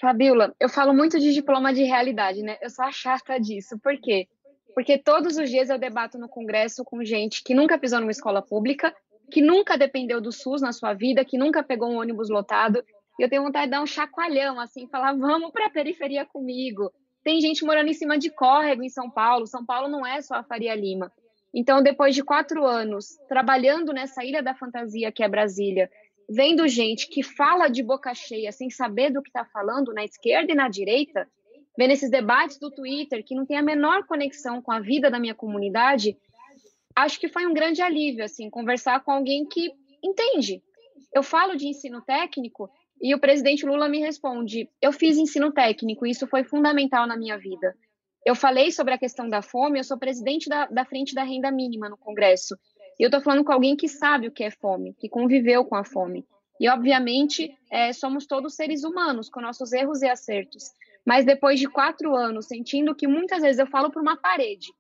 Fabiola, eu falo muito de diploma de realidade, né? Eu sou a chata disso. Por quê? Porque todos os dias eu debato no Congresso com gente que nunca pisou numa escola pública, que nunca dependeu do SUS na sua vida, que nunca pegou um ônibus lotado. E eu tenho vontade de dar um chacoalhão, assim, falar: vamos para a periferia comigo. Tem gente morando em cima de córrego em São Paulo. São Paulo não é só a Faria Lima. Então, depois de quatro anos trabalhando nessa ilha da fantasia que é Brasília, vendo gente que fala de boca cheia sem saber do que está falando na esquerda e na direita, vendo esses debates do Twitter que não tem a menor conexão com a vida da minha comunidade, acho que foi um grande alívio, assim, conversar com alguém que entende. Eu falo de ensino técnico e o presidente Lula me responde: eu fiz ensino técnico e isso foi fundamental na minha vida. Eu falei sobre a questão da fome, eu sou presidente da, da Frente da Renda Mínima no Congresso. E eu estou falando com alguém que sabe o que é fome, que conviveu com a fome. E, obviamente, é, somos todos seres humanos, com nossos erros e acertos. Mas depois de quatro anos, sentindo que muitas vezes eu falo para uma parede,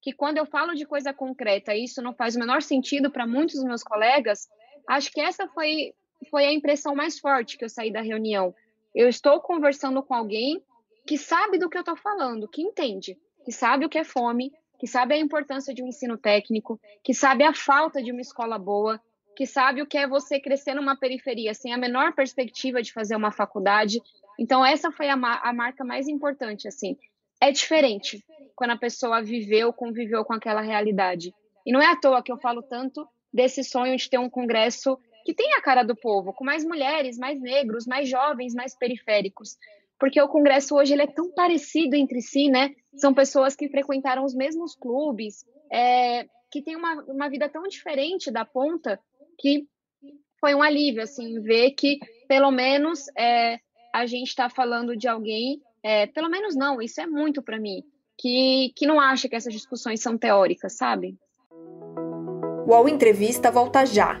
que quando eu falo de coisa concreta, isso não faz o menor sentido para muitos dos meus colegas, acho que essa foi, foi a impressão mais forte que eu saí da reunião. Eu estou conversando com alguém que sabe do que eu estou falando, que entende, que sabe o que é fome, que sabe a importância de um ensino técnico, que sabe a falta de uma escola boa, que sabe o que é você crescer numa periferia sem a menor perspectiva de fazer uma faculdade, então, essa foi a, a marca mais importante, assim. É diferente quando a pessoa viveu, conviveu com aquela realidade. E não é à toa que eu falo tanto desse sonho de ter um congresso que tem a cara do povo, com mais mulheres, mais negros, mais jovens, mais periféricos. Porque o Congresso hoje ele é tão parecido entre si, né? São pessoas que frequentaram os mesmos clubes, é, que têm uma, uma vida tão diferente da ponta, que foi um alívio, assim, ver que pelo menos é, a gente está falando de alguém, é, pelo menos não, isso é muito para mim, que, que não acha que essas discussões são teóricas, sabe? O Entrevista volta já.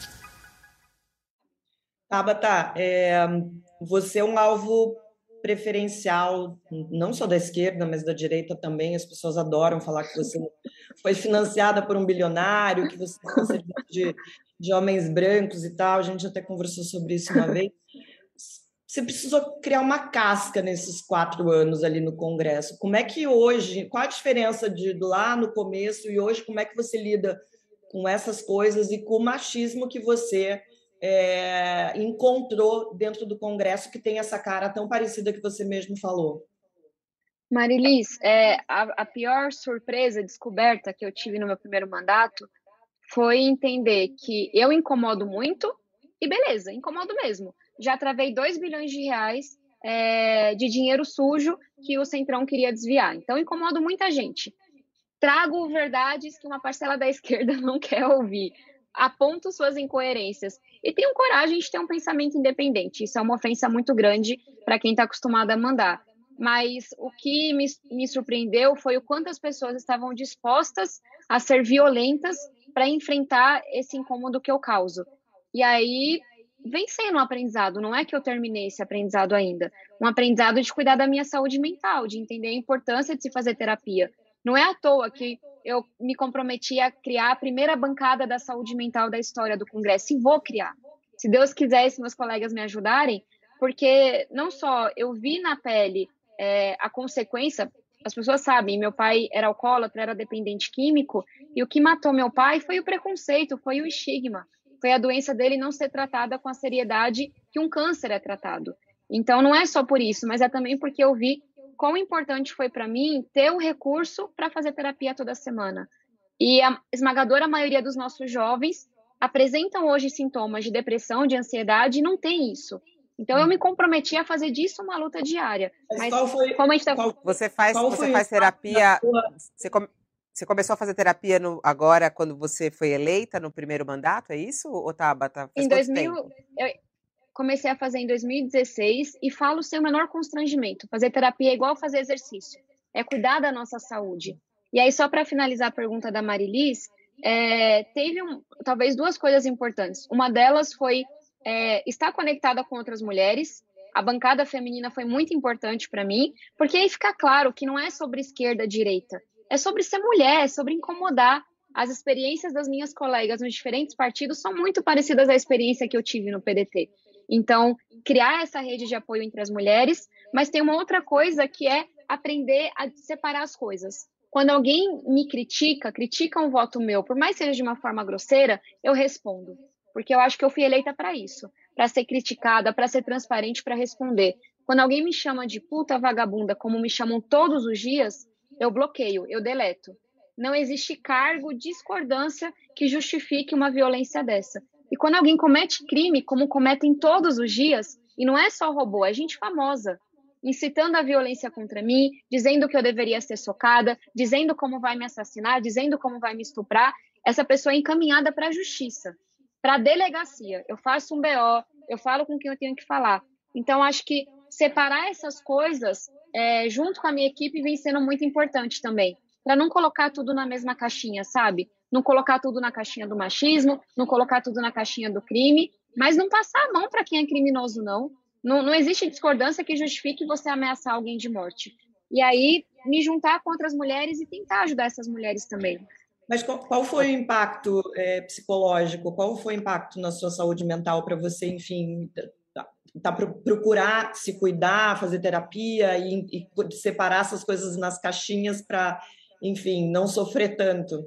Tabata, é, você é um alvo preferencial, não só da esquerda, mas da direita também. As pessoas adoram falar que você foi financiada por um bilionário, que você é de, de homens brancos e tal. A gente até conversou sobre isso uma vez. Você precisou criar uma casca nesses quatro anos ali no Congresso. Como é que hoje, qual a diferença de lá no começo e hoje, como é que você lida com essas coisas e com o machismo que você é, encontrou dentro do Congresso que tem essa cara tão parecida que você mesmo falou? Marilis, é, a, a pior surpresa, descoberta que eu tive no meu primeiro mandato foi entender que eu incomodo muito e beleza, incomodo mesmo. Já travei 2 bilhões de reais é, de dinheiro sujo que o Centrão queria desviar. Então, incomodo muita gente. Trago verdades que uma parcela da esquerda não quer ouvir aponto suas incoerências e tenham coragem de ter um pensamento independente. Isso é uma ofensa muito grande para quem está acostumado a mandar. Mas o que me, me surpreendeu foi o quanto as pessoas estavam dispostas a ser violentas para enfrentar esse incômodo que eu causo. E aí vem sendo um aprendizado, não é que eu terminei esse aprendizado ainda. Um aprendizado de cuidar da minha saúde mental, de entender a importância de se fazer terapia. Não é à toa que eu me comprometi a criar a primeira bancada da saúde mental da história do Congresso e vou criar. Se Deus quiser, se meus colegas me ajudarem, porque não só eu vi na pele é, a consequência, as pessoas sabem, meu pai era alcoólatra, era dependente químico, e o que matou meu pai foi o preconceito, foi o estigma, foi a doença dele não ser tratada com a seriedade que um câncer é tratado. Então, não é só por isso, mas é também porque eu vi quão importante foi para mim ter o recurso para fazer terapia toda semana. E a esmagadora maioria dos nossos jovens apresentam hoje sintomas de depressão, de ansiedade e não tem isso. Então eu me comprometi a fazer disso uma luta diária. Mas, Mas foi, como a gente tá... você faz, você faz terapia? Você, você começou a fazer terapia no, agora quando você foi eleita no primeiro mandato, é isso? Ou Tabata? Faz em 2000, eu, comecei a fazer em 2016 e falo sem o menor constrangimento. Fazer terapia é igual fazer exercício, é cuidar da nossa saúde. E aí, só para finalizar a pergunta da Marilis, é, teve um, talvez duas coisas importantes. Uma delas foi é, estar conectada com outras mulheres. A bancada feminina foi muito importante para mim, porque aí fica claro que não é sobre esquerda, direita, é sobre ser mulher, é sobre incomodar. As experiências das minhas colegas nos diferentes partidos são muito parecidas à experiência que eu tive no PDT. Então, criar essa rede de apoio entre as mulheres, mas tem uma outra coisa que é aprender a separar as coisas. Quando alguém me critica, critica um voto meu, por mais seja de uma forma grosseira, eu respondo, porque eu acho que eu fui eleita para isso, para ser criticada, para ser transparente, para responder. Quando alguém me chama de puta vagabunda, como me chamam todos os dias, eu bloqueio, eu deleto. Não existe cargo, discordância que justifique uma violência dessa. E quando alguém comete crime, como cometem todos os dias, e não é só robô, é gente famosa, incitando a violência contra mim, dizendo que eu deveria ser socada, dizendo como vai me assassinar, dizendo como vai me estuprar, essa pessoa é encaminhada para a justiça, para a delegacia. Eu faço um BO, eu falo com quem eu tenho que falar. Então, acho que separar essas coisas é, junto com a minha equipe vem sendo muito importante também, para não colocar tudo na mesma caixinha, sabe? Não colocar tudo na caixinha do machismo, não colocar tudo na caixinha do crime, mas não passar a mão para quem é criminoso, não. não. Não existe discordância que justifique você ameaçar alguém de morte. E aí, me juntar com outras mulheres e tentar ajudar essas mulheres também. Mas qual, qual foi o impacto é, psicológico? Qual foi o impacto na sua saúde mental para você, enfim, tá, tá, procurar se cuidar, fazer terapia e, e separar essas coisas nas caixinhas para, enfim, não sofrer tanto?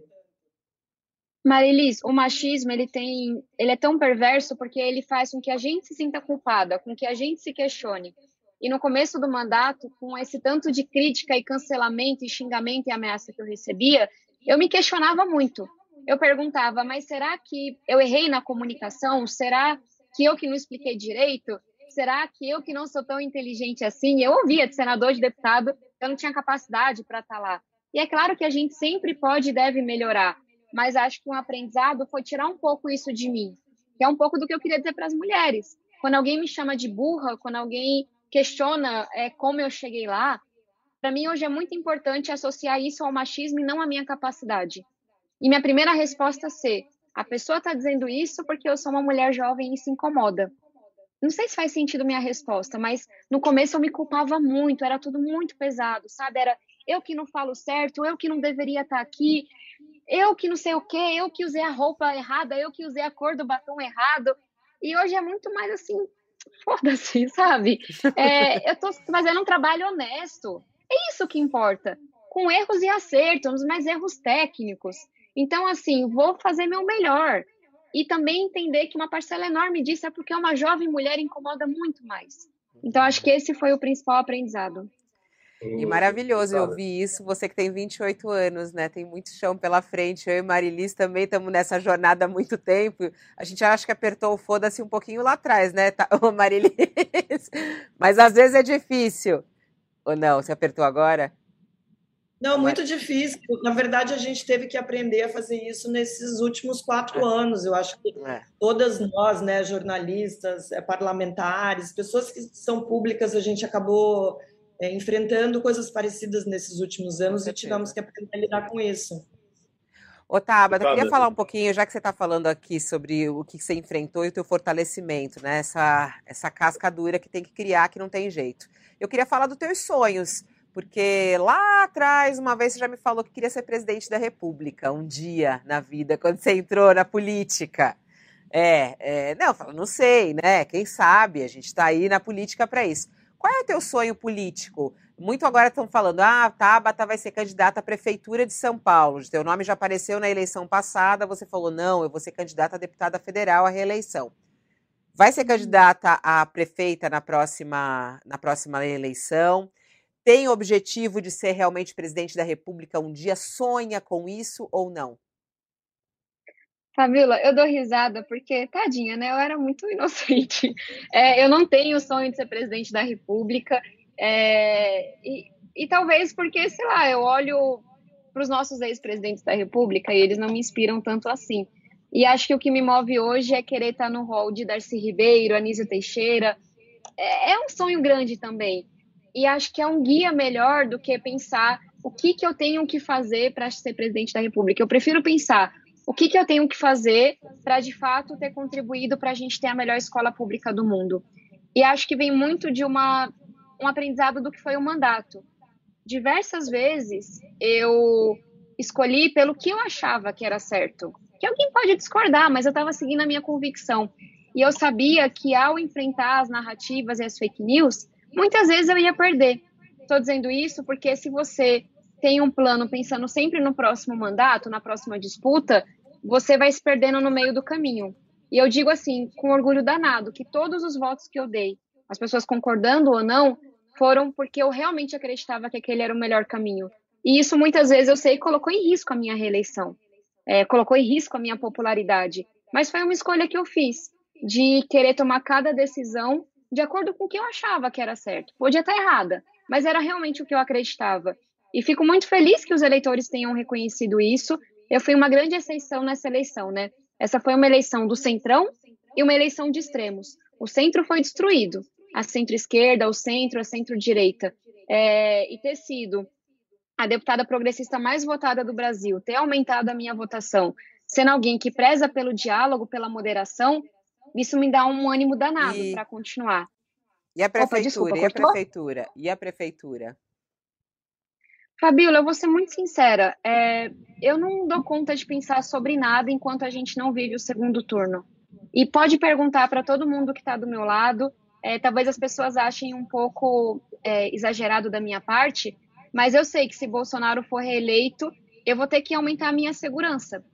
Marilis, o machismo ele tem, ele é tão perverso porque ele faz com que a gente se sinta culpada, com que a gente se questione. E no começo do mandato, com esse tanto de crítica e cancelamento e xingamento e ameaça que eu recebia, eu me questionava muito. Eu perguntava, mas será que eu errei na comunicação? Será que eu que não expliquei direito? Será que eu que não sou tão inteligente assim? Eu ouvia de senador, de deputado, eu não tinha capacidade para estar tá lá. E é claro que a gente sempre pode e deve melhorar, mas acho que um aprendizado foi tirar um pouco isso de mim, que é um pouco do que eu queria dizer para as mulheres. Quando alguém me chama de burra, quando alguém questiona é, como eu cheguei lá, para mim, hoje é muito importante associar isso ao machismo e não à minha capacidade. E minha primeira resposta é ser: a pessoa está dizendo isso porque eu sou uma mulher jovem e se incomoda. Não sei se faz sentido minha resposta, mas no começo eu me culpava muito, era tudo muito pesado, sabe? Era eu que não falo certo, eu que não deveria estar tá aqui, eu que não sei o quê, eu que usei a roupa errada, eu que usei a cor do batom errado. E hoje é muito mais assim, foda-se, sabe? É, eu estou fazendo um trabalho honesto. É isso que importa. Com erros e acertos, mas erros técnicos. Então, assim, vou fazer meu melhor. E também entender que uma parcela enorme disso é porque uma jovem mulher incomoda muito mais. Então, acho que esse foi o principal aprendizado. E maravilhoso eu ouvir isso. Você que tem 28 anos, né? Tem muito chão pela frente. Eu e Marilis também estamos nessa jornada há muito tempo. A gente acha que apertou o foda-se um pouquinho lá atrás, né, tá, Marilis? Mas às vezes é difícil. Ou não? Você apertou agora? Não, muito difícil. Na verdade, a gente teve que aprender a fazer isso nesses últimos quatro é. anos. Eu acho que é. todas nós, né, jornalistas, é, parlamentares, pessoas que são públicas, a gente acabou é, enfrentando coisas parecidas nesses últimos anos e tivemos que aprender a lidar com isso. Ô, Tabata, eu queria falar um pouquinho, já que você está falando aqui sobre o que você enfrentou e o teu fortalecimento, né? Essa, essa casca dura que tem que criar, que não tem jeito. Eu queria falar dos teus sonhos, porque lá atrás, uma vez você já me falou que queria ser presidente da República, um dia na vida, quando você entrou na política. É, é não, eu falo, não sei, né? Quem sabe? A gente está aí na política para isso. Qual é o teu sonho político? Muito agora estão falando, ah, Tabata vai ser candidata à Prefeitura de São Paulo. O teu nome já apareceu na eleição passada, você falou, não, eu vou ser candidata a deputada federal à reeleição. Vai ser candidata a prefeita na próxima, na próxima eleição? Tem o objetivo de ser realmente presidente da República um dia? Sonha com isso ou não? Fabiola, eu dou risada porque, tadinha, né? Eu era muito inocente. É, eu não tenho o sonho de ser presidente da República. É, e, e talvez porque, sei lá, eu olho para os nossos ex-presidentes da República e eles não me inspiram tanto assim. E acho que o que me move hoje é querer estar no rol de Darcy Ribeiro, Anísio Teixeira. É, é um sonho grande também. E acho que é um guia melhor do que pensar o que, que eu tenho que fazer para ser presidente da República. Eu prefiro pensar o que, que eu tenho que fazer para, de fato, ter contribuído para a gente ter a melhor escola pública do mundo. E acho que vem muito de uma, um aprendizado do que foi o mandato. Diversas vezes eu escolhi pelo que eu achava que era certo que alguém pode discordar, mas eu estava seguindo a minha convicção. E eu sabia que ao enfrentar as narrativas e as fake news, muitas vezes eu ia perder. Estou dizendo isso porque se você tem um plano pensando sempre no próximo mandato, na próxima disputa, você vai se perdendo no meio do caminho. E eu digo assim, com orgulho danado, que todos os votos que eu dei, as pessoas concordando ou não, foram porque eu realmente acreditava que aquele era o melhor caminho. E isso muitas vezes eu sei colocou em risco a minha reeleição é, colocou em risco a minha popularidade. Mas foi uma escolha que eu fiz, de querer tomar cada decisão de acordo com o que eu achava que era certo. Podia estar errada, mas era realmente o que eu acreditava. E fico muito feliz que os eleitores tenham reconhecido isso. Eu fui uma grande exceção nessa eleição, né? Essa foi uma eleição do centrão e uma eleição de extremos. O centro foi destruído, a centro-esquerda, o centro, a centro-direita. É, e ter sido a deputada progressista mais votada do Brasil, ter aumentado a minha votação, sendo alguém que preza pelo diálogo, pela moderação, isso me dá um ânimo danado e... para continuar. E a prefeitura? Opa, desculpa, e a prefeitura? E a prefeitura? Fabíola, eu vou ser muito sincera. É, eu não dou conta de pensar sobre nada enquanto a gente não vive o segundo turno. E pode perguntar para todo mundo que está do meu lado. É, talvez as pessoas achem um pouco é, exagerado da minha parte, mas eu sei que se Bolsonaro for reeleito, eu vou ter que aumentar a minha segurança.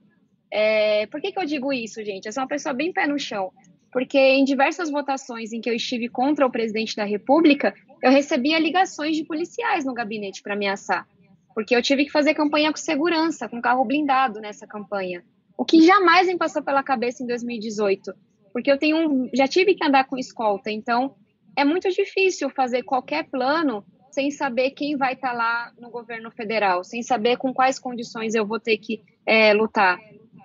É, por que, que eu digo isso, gente? Eu sou uma pessoa bem pé no chão. Porque em diversas votações em que eu estive contra o presidente da República, eu recebia ligações de policiais no gabinete para ameaçar. Porque eu tive que fazer campanha com segurança, com carro blindado nessa campanha. O que jamais me passou pela cabeça em 2018. Porque eu tenho já tive que andar com escolta, então é muito difícil fazer qualquer plano sem saber quem vai estar tá lá no governo federal, sem saber com quais condições eu vou ter que é, lutar.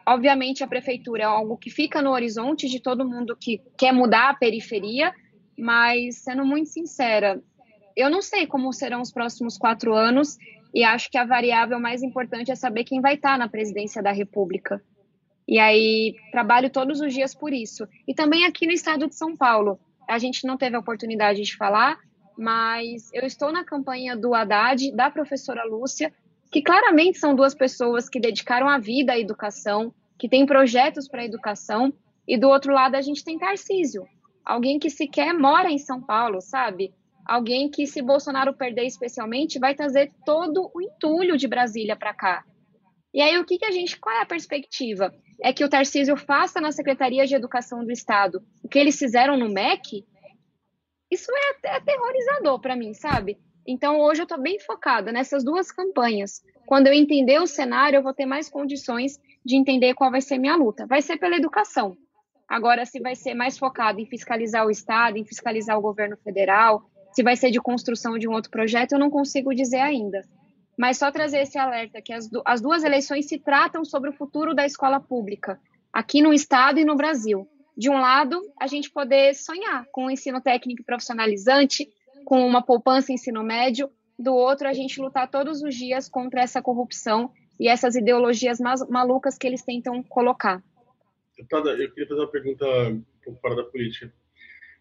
Obviamente, a prefeitura é algo que fica no horizonte de todo mundo que quer mudar a periferia, mas, sendo muito sincera, eu não sei como serão os próximos quatro anos e acho que a variável mais importante é saber quem vai estar na presidência da República. E aí, trabalho todos os dias por isso. E também aqui no estado de São Paulo. A gente não teve a oportunidade de falar, mas eu estou na campanha do Haddad, da professora Lúcia, que claramente são duas pessoas que dedicaram a vida à educação, que têm projetos para a educação, e do outro lado a gente tem Tarcísio, alguém que sequer mora em São Paulo, sabe? Alguém que, se Bolsonaro perder especialmente, vai trazer todo o entulho de Brasília para cá. E aí, o que, que a gente. Qual é a perspectiva? É que o Tarcísio faça na Secretaria de Educação do Estado o que eles fizeram no MEC? Isso é até aterrorizador para mim, sabe? Então, hoje eu estou bem focada nessas duas campanhas. Quando eu entender o cenário, eu vou ter mais condições de entender qual vai ser minha luta. Vai ser pela educação. Agora, se vai ser mais focado em fiscalizar o Estado, em fiscalizar o governo federal, se vai ser de construção de um outro projeto, eu não consigo dizer ainda. Mas só trazer esse alerta que as, as duas eleições se tratam sobre o futuro da escola pública, aqui no Estado e no Brasil. De um lado, a gente poder sonhar com o um ensino técnico profissionalizante, com uma poupança ensino médio, do outro a gente lutar todos os dias contra essa corrupção e essas ideologias malucas que eles tentam colocar. Deputada, eu queria fazer uma pergunta um pouco fora da política.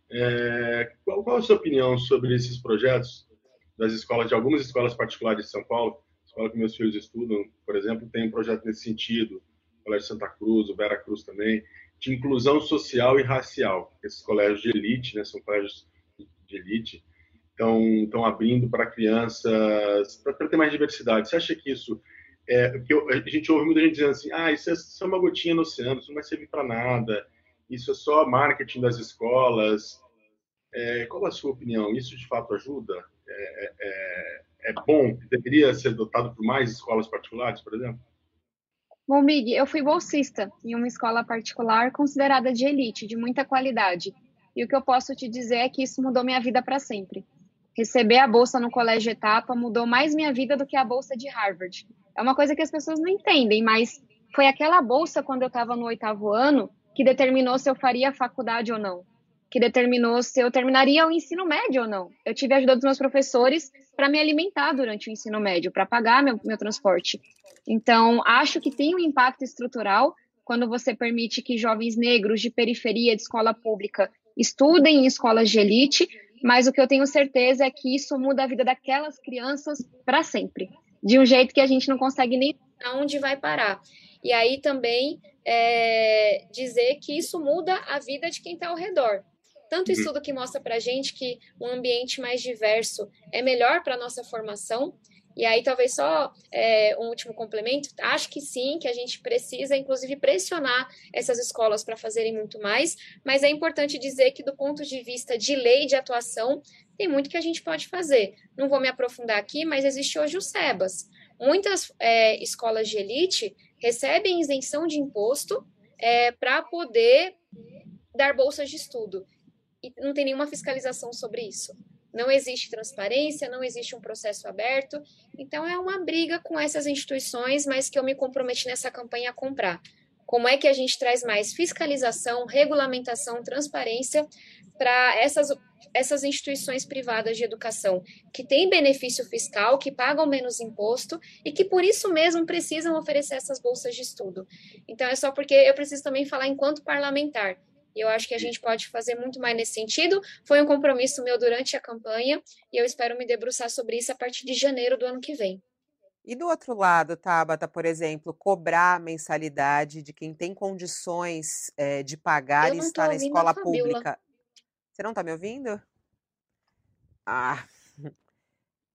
É, qual, qual, a sua opinião sobre esses projetos das escolas, de algumas escolas particulares de São Paulo? A escola que meus filhos estudam, por exemplo, tem um projeto nesse sentido, o Colégio Santa Cruz, o Vera Cruz também, de inclusão social e racial. Esses colégios de elite, né, são colégios de elite, estão abrindo para crianças, para ter mais diversidade. Você acha que isso é, porque a gente ouve muita gente dizendo assim, ah, isso é só uma gotinha no oceano, isso não vai servir para nada, isso é só marketing das escolas. É, qual a sua opinião? Isso de fato ajuda? É, é, é bom? Deveria ser dotado por mais escolas particulares, por exemplo? Bom, Mig, eu fui bolsista em uma escola particular considerada de elite, de muita qualidade. E o que eu posso te dizer é que isso mudou minha vida para sempre. Receber a bolsa no colégio Etapa mudou mais minha vida do que a bolsa de Harvard. É uma coisa que as pessoas não entendem, mas foi aquela bolsa quando eu estava no oitavo ano que determinou se eu faria faculdade ou não, que determinou se eu terminaria o ensino médio ou não. Eu tive a ajuda dos meus professores para me alimentar durante o ensino médio, para pagar meu, meu transporte. Então, acho que tem um impacto estrutural quando você permite que jovens negros de periferia de escola pública estudem em escolas de elite, mas o que eu tenho certeza é que isso muda a vida daquelas crianças para sempre, de um jeito que a gente não consegue nem aonde vai parar. E aí também é, dizer que isso muda a vida de quem está ao redor. Tanto uhum. estudo que mostra para a gente que um ambiente mais diverso é melhor para a nossa formação, e aí, talvez só é, um último complemento. Acho que sim, que a gente precisa, inclusive, pressionar essas escolas para fazerem muito mais, mas é importante dizer que, do ponto de vista de lei de atuação, tem muito que a gente pode fazer. Não vou me aprofundar aqui, mas existe hoje o SEBAS. Muitas é, escolas de elite recebem isenção de imposto é, para poder dar bolsas de estudo. E não tem nenhuma fiscalização sobre isso. Não existe transparência, não existe um processo aberto. Então, é uma briga com essas instituições, mas que eu me comprometi nessa campanha a comprar. Como é que a gente traz mais fiscalização, regulamentação, transparência para essas, essas instituições privadas de educação que têm benefício fiscal, que pagam menos imposto e que por isso mesmo precisam oferecer essas bolsas de estudo. Então, é só porque eu preciso também falar enquanto parlamentar. E eu acho que a gente pode fazer muito mais nesse sentido. Foi um compromisso meu durante a campanha e eu espero me debruçar sobre isso a partir de janeiro do ano que vem. E do outro lado, Tabata, por exemplo, cobrar mensalidade de quem tem condições é, de pagar e estar na escola pública. Você não está me ouvindo? Ah.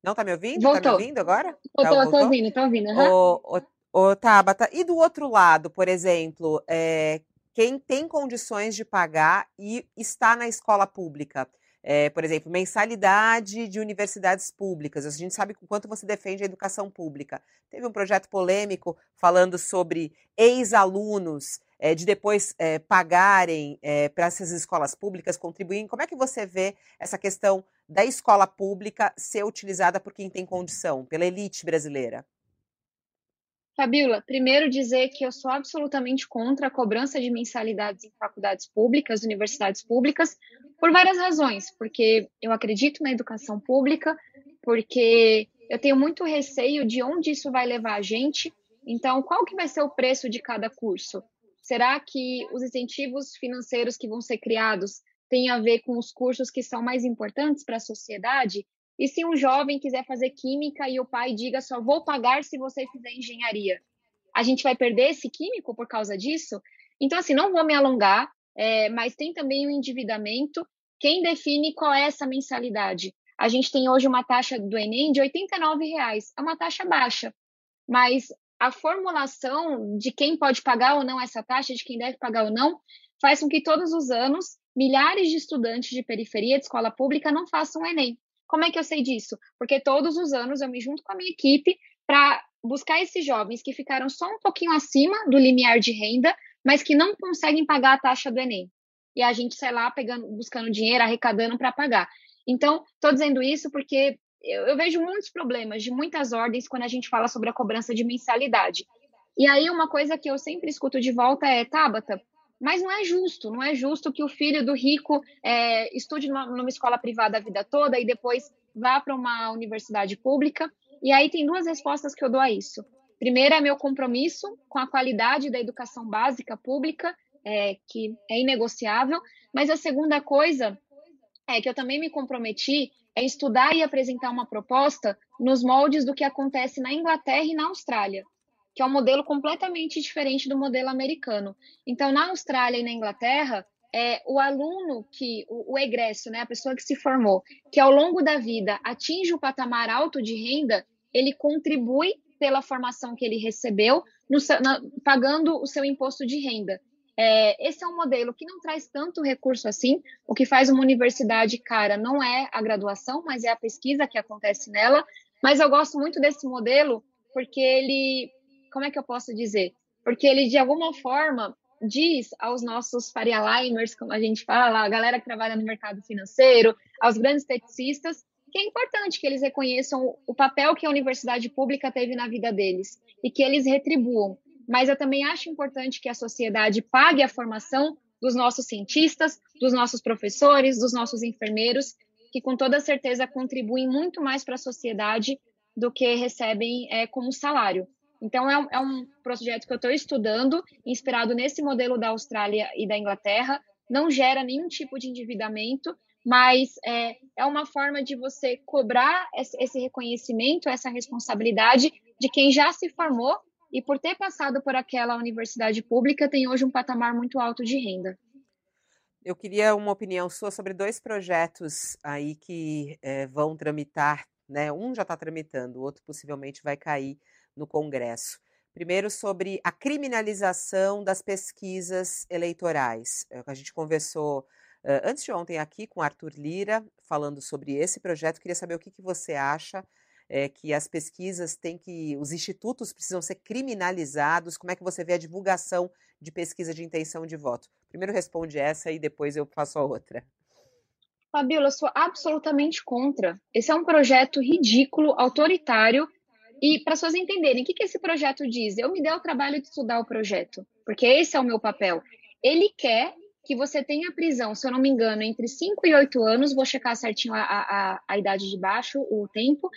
Não está me ouvindo? Voltou. Tá me ouvindo agora? Voltou, estou ouvindo, estou ouvindo. Uhum. Ô, ô, ô, Tabata, e do outro lado, por exemplo, é, quem tem condições de pagar e está na escola pública? É, por exemplo, mensalidade de universidades públicas. A gente sabe o quanto você defende a educação pública. Teve um projeto polêmico falando sobre ex-alunos é, de depois é, pagarem para essas escolas públicas, contribuírem. Como é que você vê essa questão da escola pública ser utilizada por quem tem condição, pela elite brasileira? Fabiola, primeiro dizer que eu sou absolutamente contra a cobrança de mensalidades em faculdades públicas, universidades públicas, por várias razões. Porque eu acredito na educação pública, porque eu tenho muito receio de onde isso vai levar a gente. Então, qual que vai ser o preço de cada curso? Será que os incentivos financeiros que vão ser criados têm a ver com os cursos que são mais importantes para a sociedade? E se um jovem quiser fazer química e o pai diga só vou pagar se você fizer engenharia, a gente vai perder esse químico por causa disso? Então, assim, não vou me alongar, é, mas tem também o endividamento. Quem define qual é essa mensalidade? A gente tem hoje uma taxa do Enem de R$ 89,00. É uma taxa baixa, mas a formulação de quem pode pagar ou não essa taxa, de quem deve pagar ou não, faz com que todos os anos milhares de estudantes de periferia de escola pública não façam o Enem. Como é que eu sei disso? Porque todos os anos eu me junto com a minha equipe para buscar esses jovens que ficaram só um pouquinho acima do limiar de renda, mas que não conseguem pagar a taxa do Enem. E a gente sai lá pegando, buscando dinheiro, arrecadando para pagar. Então, estou dizendo isso porque eu, eu, vejo muitos problemas de muitas ordens quando a gente fala sobre a cobrança de mensalidade. E aí, uma coisa que eu sempre escuto de volta é: Tabata, mas não é justo, não é justo que o filho do rico é, estude numa, numa escola privada a vida toda e depois vá para uma universidade pública. E aí tem duas respostas que eu dou a isso. Primeiro é meu compromisso com a qualidade da educação básica pública, é, que é inegociável. Mas a segunda coisa é que eu também me comprometi é estudar e apresentar uma proposta nos moldes do que acontece na Inglaterra e na Austrália que é um modelo completamente diferente do modelo americano. Então, na Austrália e na Inglaterra, é o aluno que, o, o egresso, né, a pessoa que se formou, que ao longo da vida atinge o patamar alto de renda, ele contribui pela formação que ele recebeu, no, na, pagando o seu imposto de renda. É, esse é um modelo que não traz tanto recurso assim. O que faz uma universidade cara não é a graduação, mas é a pesquisa que acontece nela. Mas eu gosto muito desse modelo porque ele como é que eu posso dizer? Porque ele, de alguma forma, diz aos nossos Faria Limers, como a gente fala, a galera que trabalha no mercado financeiro, aos grandes teticistas, que é importante que eles reconheçam o papel que a universidade pública teve na vida deles e que eles retribuam. Mas eu também acho importante que a sociedade pague a formação dos nossos cientistas, dos nossos professores, dos nossos enfermeiros, que com toda certeza contribuem muito mais para a sociedade do que recebem é, como salário. Então, é, é um projeto que eu estou estudando, inspirado nesse modelo da Austrália e da Inglaterra. Não gera nenhum tipo de endividamento, mas é, é uma forma de você cobrar esse reconhecimento, essa responsabilidade de quem já se formou e, por ter passado por aquela universidade pública, tem hoje um patamar muito alto de renda. Eu queria uma opinião sua sobre dois projetos aí que é, vão tramitar, né? Um já está tramitando, o outro possivelmente vai cair no Congresso. Primeiro, sobre a criminalização das pesquisas eleitorais. É a gente conversou uh, antes de ontem aqui com Arthur Lira, falando sobre esse projeto. Queria saber o que, que você acha é, que as pesquisas têm que. os institutos precisam ser criminalizados. Como é que você vê a divulgação de pesquisa de intenção de voto? Primeiro responde essa e depois eu passo a outra. Fabiola, sou absolutamente contra. Esse é um projeto ridículo, autoritário e para as pessoas entenderem, o que, que esse projeto diz? Eu me dei o trabalho de estudar o projeto, porque esse é o meu papel. Ele quer que você tenha prisão, se eu não me engano, entre 5 e 8 anos, vou checar certinho a, a, a idade de baixo, o tempo,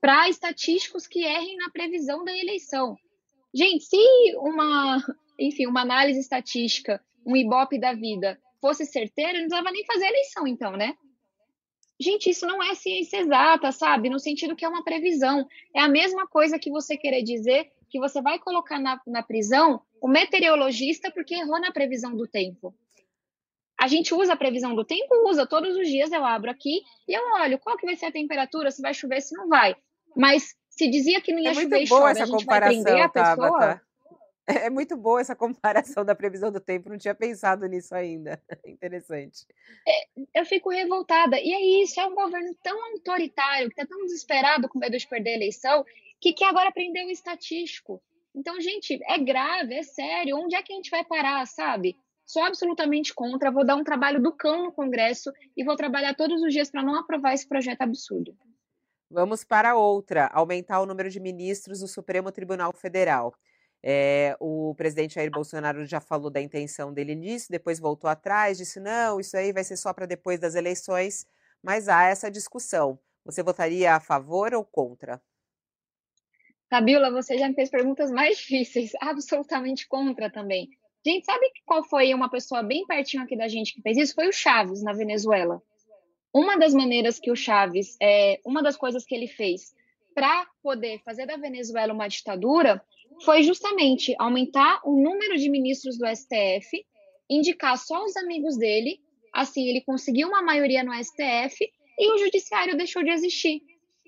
para estatísticos que errem na previsão da eleição. Gente, se uma, enfim, uma análise estatística, um Ibope da vida, fosse certeiro, não precisava nem fazer eleição, então, né? Gente, isso não é ciência exata, sabe? No sentido que é uma previsão. É a mesma coisa que você querer dizer que você vai colocar na, na prisão o meteorologista porque errou na previsão do tempo. A gente usa a previsão do tempo? Usa. Todos os dias eu abro aqui e eu olho qual que vai ser a temperatura, se vai chover, se não vai. Mas se dizia que não ia é chover e chove, a gente vai prender a. Tabata. É muito boa essa comparação da previsão do tempo, não tinha pensado nisso ainda. Interessante. É, eu fico revoltada. E é isso, é um governo tão autoritário, que está tão desesperado com medo de perder a eleição, que quer agora prender o estatístico. Então, gente, é grave, é sério. Onde é que a gente vai parar, sabe? Sou absolutamente contra, vou dar um trabalho do cão no Congresso e vou trabalhar todos os dias para não aprovar esse projeto absurdo. Vamos para outra: aumentar o número de ministros do Supremo Tribunal Federal. É, o presidente Jair Bolsonaro já falou da intenção dele nisso, depois voltou atrás, disse: não, isso aí vai ser só para depois das eleições, mas há essa discussão. Você votaria a favor ou contra? Fabiola, você já me fez perguntas mais difíceis, absolutamente contra também. Gente, sabe qual foi uma pessoa bem pertinho aqui da gente que fez isso? Foi o Chaves, na Venezuela. Uma das maneiras que o Chaves, é, uma das coisas que ele fez para poder fazer da Venezuela uma ditadura foi justamente aumentar o número de ministros do STF, indicar só os amigos dele, assim ele conseguiu uma maioria no STF e o judiciário deixou de existir,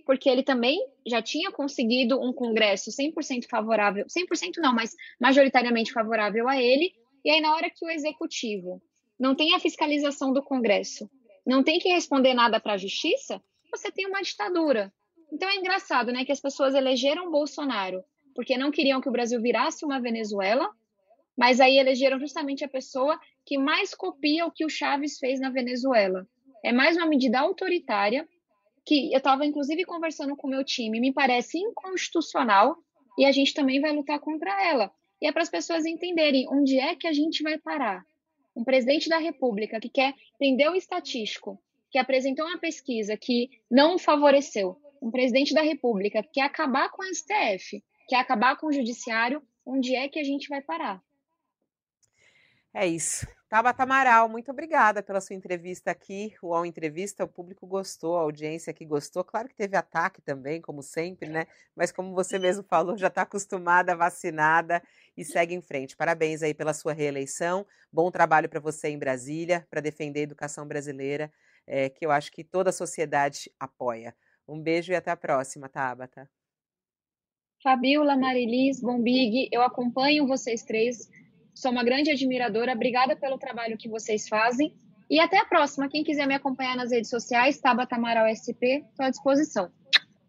porque ele também já tinha conseguido um congresso 100% favorável, 100% não, mas majoritariamente favorável a ele, e aí na hora que o executivo não tem a fiscalização do congresso, não tem que responder nada para a justiça, você tem uma ditadura. Então é engraçado, né, que as pessoas elegeram Bolsonaro porque não queriam que o Brasil virasse uma Venezuela, mas aí elegeram justamente a pessoa que mais copia o que o Chaves fez na Venezuela. É mais uma medida autoritária que eu estava inclusive conversando com o meu time, me parece inconstitucional e a gente também vai lutar contra ela. E é para as pessoas entenderem onde é que a gente vai parar. Um presidente da República que quer prender o estatístico, que apresentou uma pesquisa que não favoreceu, um presidente da República que quer acabar com a STF, que é acabar com o judiciário, onde é que a gente vai parar? É isso. Tabata Amaral, muito obrigada pela sua entrevista aqui. O All Entrevista, o público gostou, a audiência aqui gostou. Claro que teve ataque também, como sempre, né? Mas como você mesmo falou, já está acostumada, vacinada e segue em frente. Parabéns aí pela sua reeleição. Bom trabalho para você em Brasília, para defender a educação brasileira, é, que eu acho que toda a sociedade apoia. Um beijo e até a próxima, Tabata. Fabiola, Marilis, Bombig, eu acompanho vocês três, sou uma grande admiradora, obrigada pelo trabalho que vocês fazem e até a próxima. Quem quiser me acompanhar nas redes sociais, Tabata Amaral SP, estou à disposição.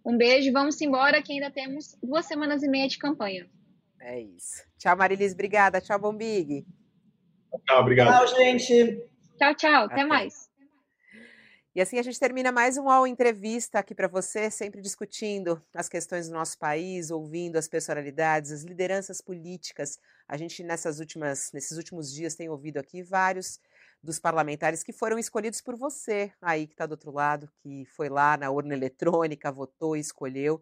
Um beijo, vamos embora que ainda temos duas semanas e meia de campanha. É isso. Tchau, Marilis, obrigada. Tchau, Bombig. Tchau, obrigado. Tchau, gente. Tchau, tchau. Até, até. mais. E assim a gente termina mais um All Entrevista aqui para você, sempre discutindo as questões do nosso país, ouvindo as personalidades, as lideranças políticas. A gente nessas últimas, nesses últimos dias tem ouvido aqui vários dos parlamentares que foram escolhidos por você aí que está do outro lado, que foi lá na urna eletrônica, votou, escolheu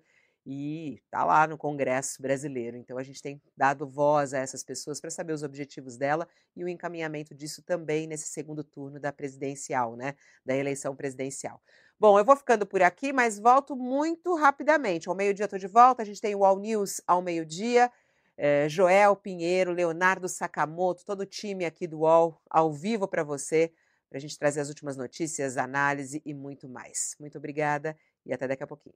e está lá no Congresso brasileiro. Então a gente tem dado voz a essas pessoas para saber os objetivos dela e o encaminhamento disso também nesse segundo turno da presidencial, né? Da eleição presidencial. Bom, eu vou ficando por aqui, mas volto muito rapidamente. Ao meio-dia estou de volta, a gente tem o All News ao meio-dia. É, Joel Pinheiro, Leonardo Sakamoto, todo o time aqui do UOL ao vivo para você, para a gente trazer as últimas notícias, análise e muito mais. Muito obrigada e até daqui a pouquinho.